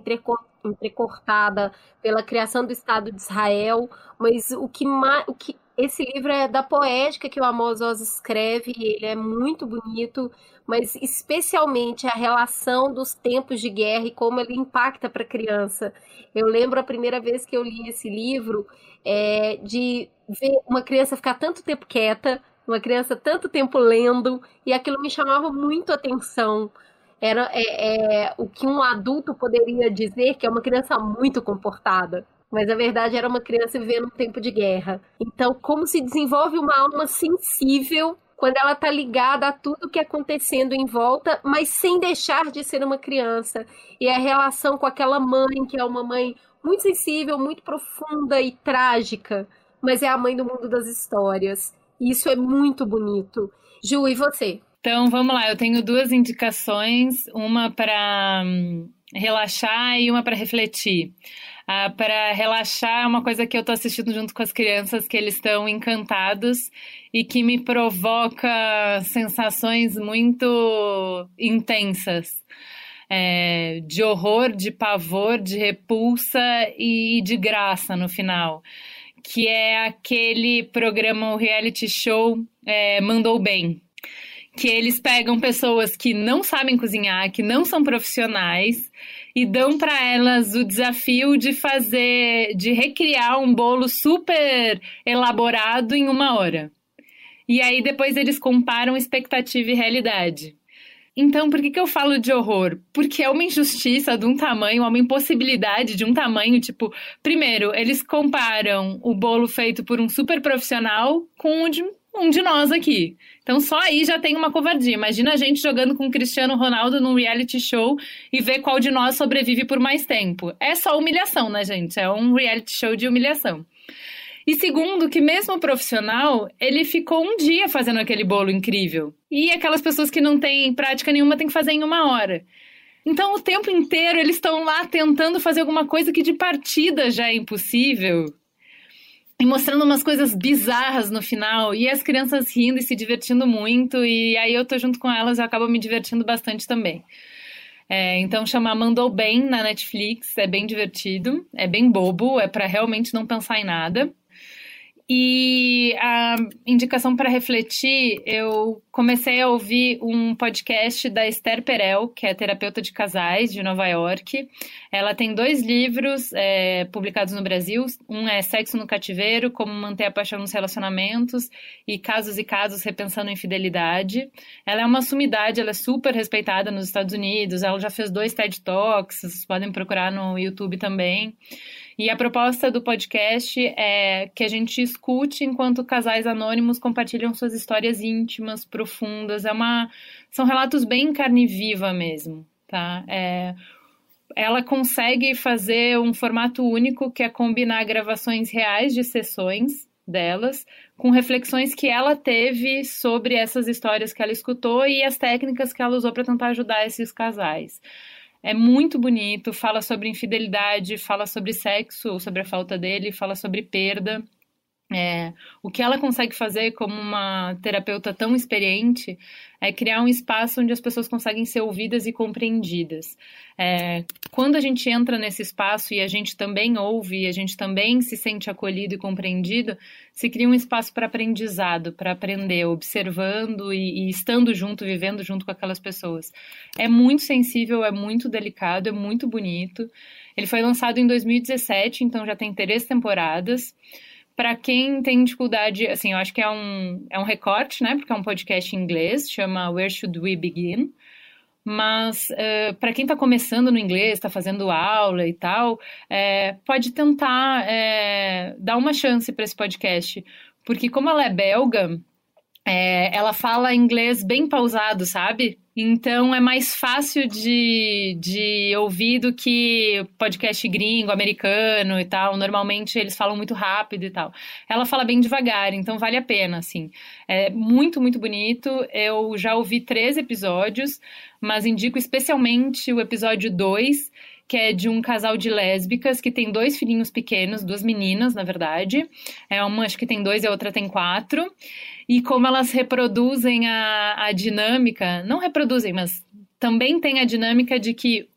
entrecortada pela criação do Estado de Israel, mas o que, o que esse livro é da poética que o Amos Oz escreve, ele é muito bonito, mas especialmente a relação dos tempos de guerra e como ele impacta para a criança. Eu lembro a primeira vez que eu li esse livro é, de ver uma criança ficar tanto tempo quieta, uma criança tanto tempo lendo, e aquilo me chamava muito a atenção. Era é, é, o que um adulto poderia dizer que é uma criança muito comportada mas na verdade era uma criança vivendo um tempo de guerra. Então, como se desenvolve uma alma sensível quando ela está ligada a tudo que é acontecendo em volta, mas sem deixar de ser uma criança. E a relação com aquela mãe, que é uma mãe muito sensível, muito profunda e trágica, mas é a mãe do mundo das histórias. E isso é muito bonito. Ju, e você? Então, vamos lá. Eu tenho duas indicações, uma para hum, relaxar e uma para refletir. Ah, para relaxar é uma coisa que eu estou assistindo junto com as crianças, que eles estão encantados e que me provoca sensações muito intensas. É, de horror, de pavor, de repulsa e de graça no final. Que é aquele programa, o reality show é, Mandou Bem que eles pegam pessoas que não sabem cozinhar, que não são profissionais e dão para elas o desafio de fazer, de recriar um bolo super elaborado em uma hora. E aí depois eles comparam expectativa e realidade. Então, por que, que eu falo de horror? Porque é uma injustiça de um tamanho, uma impossibilidade de um tamanho, tipo, primeiro, eles comparam o bolo feito por um super profissional com o de um de nós aqui. Então só aí já tem uma covardia. Imagina a gente jogando com o Cristiano Ronaldo num reality show e ver qual de nós sobrevive por mais tempo. É só humilhação, né, gente? É um reality show de humilhação. E segundo, que mesmo profissional, ele ficou um dia fazendo aquele bolo incrível. E aquelas pessoas que não têm prática nenhuma têm que fazer em uma hora. Então, o tempo inteiro eles estão lá tentando fazer alguma coisa que de partida já é impossível e mostrando umas coisas bizarras no final, e as crianças rindo e se divertindo muito, e aí eu tô junto com elas e acabo me divertindo bastante também. É, então chama Mandou Bem na Netflix, é bem divertido, é bem bobo, é para realmente não pensar em nada. E a indicação para refletir, eu comecei a ouvir um podcast da Esther Perel, que é terapeuta de casais de Nova York. Ela tem dois livros é, publicados no Brasil. Um é Sexo no Cativeiro, Como Manter a Paixão nos Relacionamentos, e Casos e Casos Repensando Infidelidade. Ela é uma sumidade, ela é super respeitada nos Estados Unidos. Ela já fez dois TED Talks, vocês podem procurar no YouTube também. E a proposta do podcast é que a gente escute enquanto casais anônimos compartilham suas histórias íntimas, profundas. É uma, são relatos bem carne viva mesmo, tá? É, ela consegue fazer um formato único que é combinar gravações reais de sessões delas com reflexões que ela teve sobre essas histórias que ela escutou e as técnicas que ela usou para tentar ajudar esses casais. É muito bonito, fala sobre infidelidade, fala sobre sexo, sobre a falta dele, fala sobre perda. É, o que ela consegue fazer como uma terapeuta tão experiente é criar um espaço onde as pessoas conseguem ser ouvidas e compreendidas. É, quando a gente entra nesse espaço e a gente também ouve, e a gente também se sente acolhido e compreendido, se cria um espaço para aprendizado, para aprender, observando e, e estando junto, vivendo junto com aquelas pessoas. É muito sensível, é muito delicado, é muito bonito. Ele foi lançado em 2017, então já tem três temporadas para quem tem dificuldade, assim, eu acho que é um, é um recorte, né? Porque é um podcast em inglês, chama Where Should We Begin? Mas uh, para quem está começando no inglês, está fazendo aula e tal, é, pode tentar é, dar uma chance para esse podcast, porque como ela é belga, é, ela fala inglês bem pausado, sabe? Então é mais fácil de, de ouvir do que podcast gringo, americano e tal. Normalmente eles falam muito rápido e tal. Ela fala bem devagar, então vale a pena, assim. É muito, muito bonito. Eu já ouvi três episódios, mas indico especialmente o episódio 2, que é de um casal de lésbicas que tem dois filhinhos pequenos, duas meninas, na verdade. É uma acho que tem dois e a outra tem quatro e como elas reproduzem a, a dinâmica, não reproduzem, mas também tem a dinâmica de que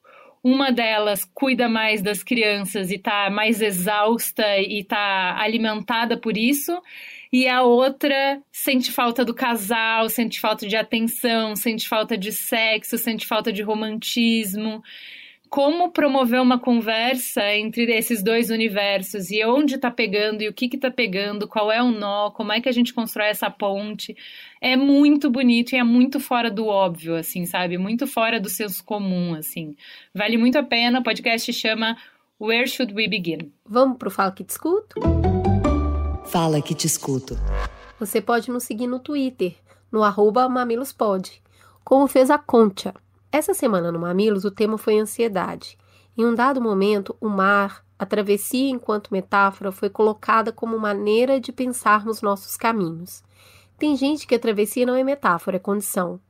uma delas cuida mais das crianças e está mais exausta e está alimentada por isso, e a outra sente falta do casal, sente falta de atenção, sente falta de sexo, sente falta de romantismo como promover uma conversa entre esses dois universos e onde está pegando e o que está pegando, qual é o nó, como é que a gente constrói essa ponte. É muito bonito e é muito fora do óbvio, assim, sabe? Muito fora do senso comum, assim. Vale muito a pena. O podcast chama Where Should We Begin? Vamos pro Fala Que Te Escuto? Fala Que Te Escuto. Você pode nos seguir no Twitter, no arroba mamilospod, como fez a Concha. Essa semana no Mamilos o tema foi ansiedade. Em um dado momento, o mar, a travessia enquanto metáfora, foi colocada como maneira de pensarmos nossos caminhos. Tem gente que a travessia não é metáfora, é condição.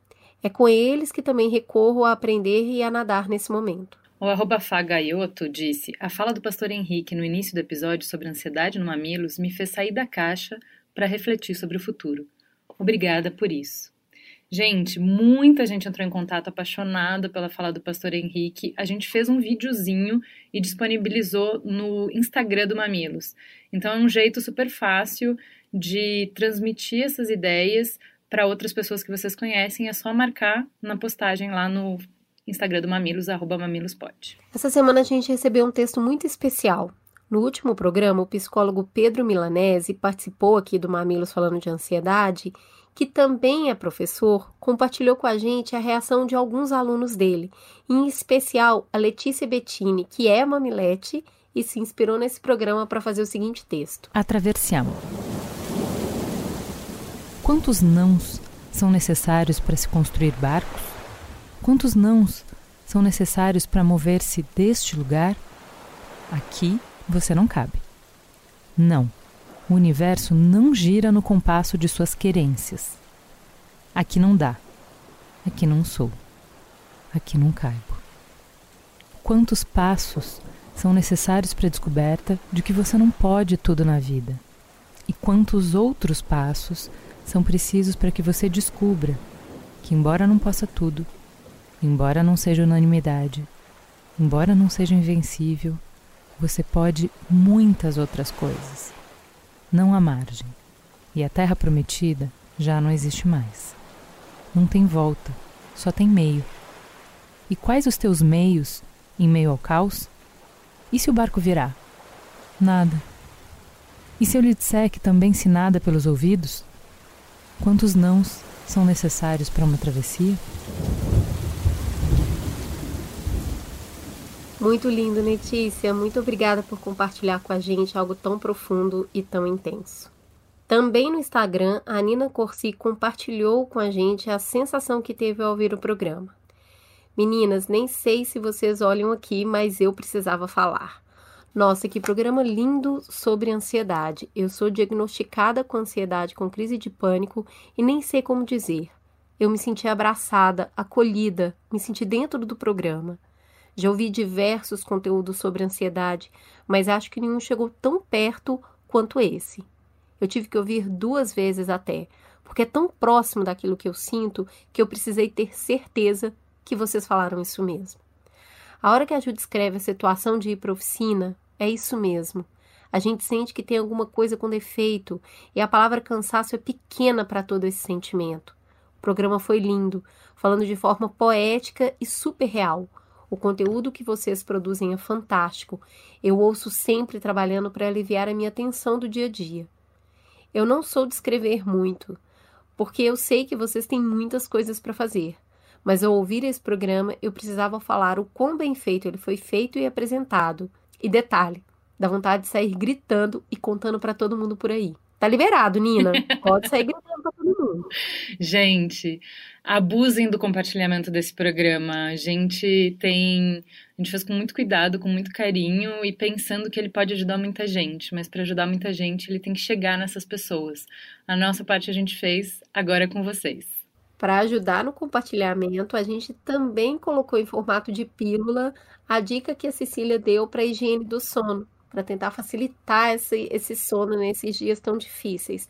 É com eles que também recorro a aprender e a nadar nesse momento. O arroba Fagaioto disse: A fala do pastor Henrique no início do episódio sobre ansiedade no Mamilos me fez sair da caixa para refletir sobre o futuro. Obrigada por isso. Gente, muita gente entrou em contato apaixonada pela fala do pastor Henrique. A gente fez um videozinho e disponibilizou no Instagram do Mamilos. Então é um jeito super fácil de transmitir essas ideias para outras pessoas que vocês conhecem. É só marcar na postagem lá no Instagram do Mamilos, arroba mamilospod. Essa semana a gente recebeu um texto muito especial. No último programa, o psicólogo Pedro Milanese participou aqui do Mamilos falando de ansiedade que também é professor, compartilhou com a gente a reação de alguns alunos dele, em especial a Letícia Bettini, que é mamilete e se inspirou nesse programa para fazer o seguinte texto: Atravessiamo. Quantos nãos são necessários para se construir barcos? Quantos nãos são necessários para mover-se deste lugar? Aqui você não cabe. Não. O universo não gira no compasso de suas querências. Aqui não dá. Aqui não sou. Aqui não caibo. Quantos passos são necessários para a descoberta de que você não pode tudo na vida? E quantos outros passos são precisos para que você descubra que, embora não possa tudo, embora não seja unanimidade, embora não seja invencível, você pode muitas outras coisas não há margem, e a terra prometida já não existe mais. Não tem volta, só tem meio. E quais os teus meios em meio ao caos? E se o barco virar? Nada. E se eu lhe disser que também se nada pelos ouvidos? Quantos nãos são necessários para uma travessia? Muito lindo, Letícia. Muito obrigada por compartilhar com a gente algo tão profundo e tão intenso. Também no Instagram, a Nina Corsi compartilhou com a gente a sensação que teve ao ouvir o programa. Meninas, nem sei se vocês olham aqui, mas eu precisava falar. Nossa, que programa lindo sobre ansiedade. Eu sou diagnosticada com ansiedade com crise de pânico e nem sei como dizer. Eu me senti abraçada, acolhida, me senti dentro do programa. Já ouvi diversos conteúdos sobre ansiedade, mas acho que nenhum chegou tão perto quanto esse. Eu tive que ouvir duas vezes até, porque é tão próximo daquilo que eu sinto que eu precisei ter certeza que vocês falaram isso mesmo. A hora que a Ju descreve a situação de ir para oficina, é isso mesmo. A gente sente que tem alguma coisa com defeito e a palavra cansaço é pequena para todo esse sentimento. O programa foi lindo, falando de forma poética e super real O conteúdo que vocês produzem é fantástico. Eu ouço sempre trabalhando para aliviar a minha tensão do dia a dia. Eu não sou de escrever muito, porque eu sei que vocês têm muitas coisas para fazer. Mas ao ouvir esse programa, eu precisava falar o quão bem feito ele foi feito e apresentado. E detalhe, dá vontade de sair gritando e contando para todo mundo por aí. Tá liberado, Nina. Pode sair gritando pra mundo. Gente, abusem do compartilhamento desse programa. A gente tem. A gente faz com muito cuidado, com muito carinho e pensando que ele pode ajudar muita gente. Mas para ajudar muita gente, ele tem que chegar nessas pessoas. A nossa parte a gente fez, agora é com vocês. Para ajudar no compartilhamento, a gente também colocou em formato de pílula a dica que a Cecília deu para a higiene do sono para tentar facilitar esse, esse sono nesses dias tão difíceis.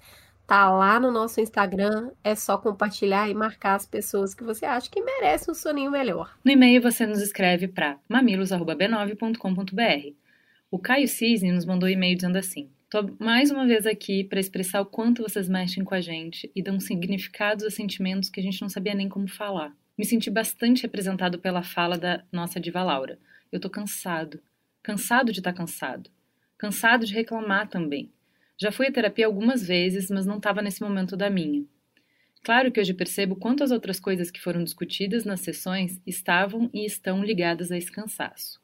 Tá lá no nosso Instagram, é só compartilhar e marcar as pessoas que você acha que merecem um soninho melhor. No e-mail você nos escreve para mamilos@b9.com.br. O Caio Cisne nos mandou e-mail dizendo assim: Tô mais uma vez aqui para expressar o quanto vocês mexem com a gente e dão significados a sentimentos que a gente não sabia nem como falar. Me senti bastante representado pela fala da nossa diva Laura. Eu tô cansado, cansado de estar tá cansado, cansado de reclamar também. Já fui à terapia algumas vezes, mas não estava nesse momento da minha. Claro que hoje percebo quantas outras coisas que foram discutidas nas sessões estavam e estão ligadas a esse cansaço.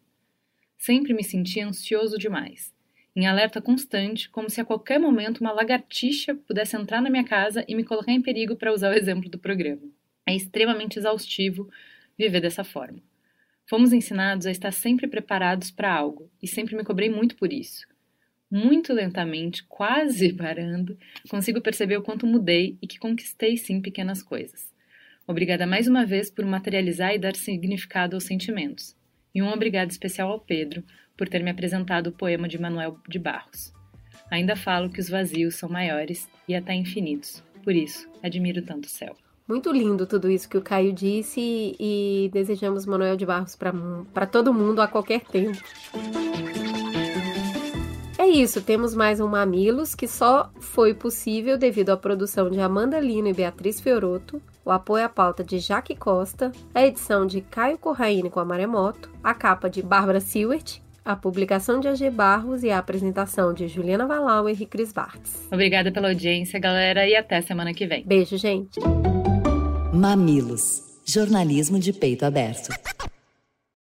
Sempre me senti ansioso demais, em alerta constante, como se a qualquer momento uma lagartixa pudesse entrar na minha casa e me colocar em perigo para usar o exemplo do programa. É extremamente exaustivo viver dessa forma. Fomos ensinados a estar sempre preparados para algo, e sempre me cobrei muito por isso. Muito lentamente, quase parando, consigo perceber o quanto mudei e que conquistei sim pequenas coisas. Obrigada mais uma vez por materializar e dar significado aos sentimentos. E um obrigado especial ao Pedro por ter me apresentado o poema de Manuel de Barros. Ainda falo que os vazios são maiores e até infinitos. Por isso, admiro tanto o céu. Muito lindo tudo isso que o Caio disse e desejamos Manuel de Barros para todo mundo a qualquer tempo. Isso, temos mais um Mamilos que só foi possível devido à produção de Amanda Lino e Beatriz Fioroto, o apoio à pauta de Jaque Costa, a edição de Caio Corraine com a Maremoto, a capa de Bárbara Seward, a publicação de AG Barros e a apresentação de Juliana Valauer e Cris Bartz. Obrigada pela audiência, galera, e até semana que vem. Beijo, gente. Mamilos. Jornalismo de peito aberto.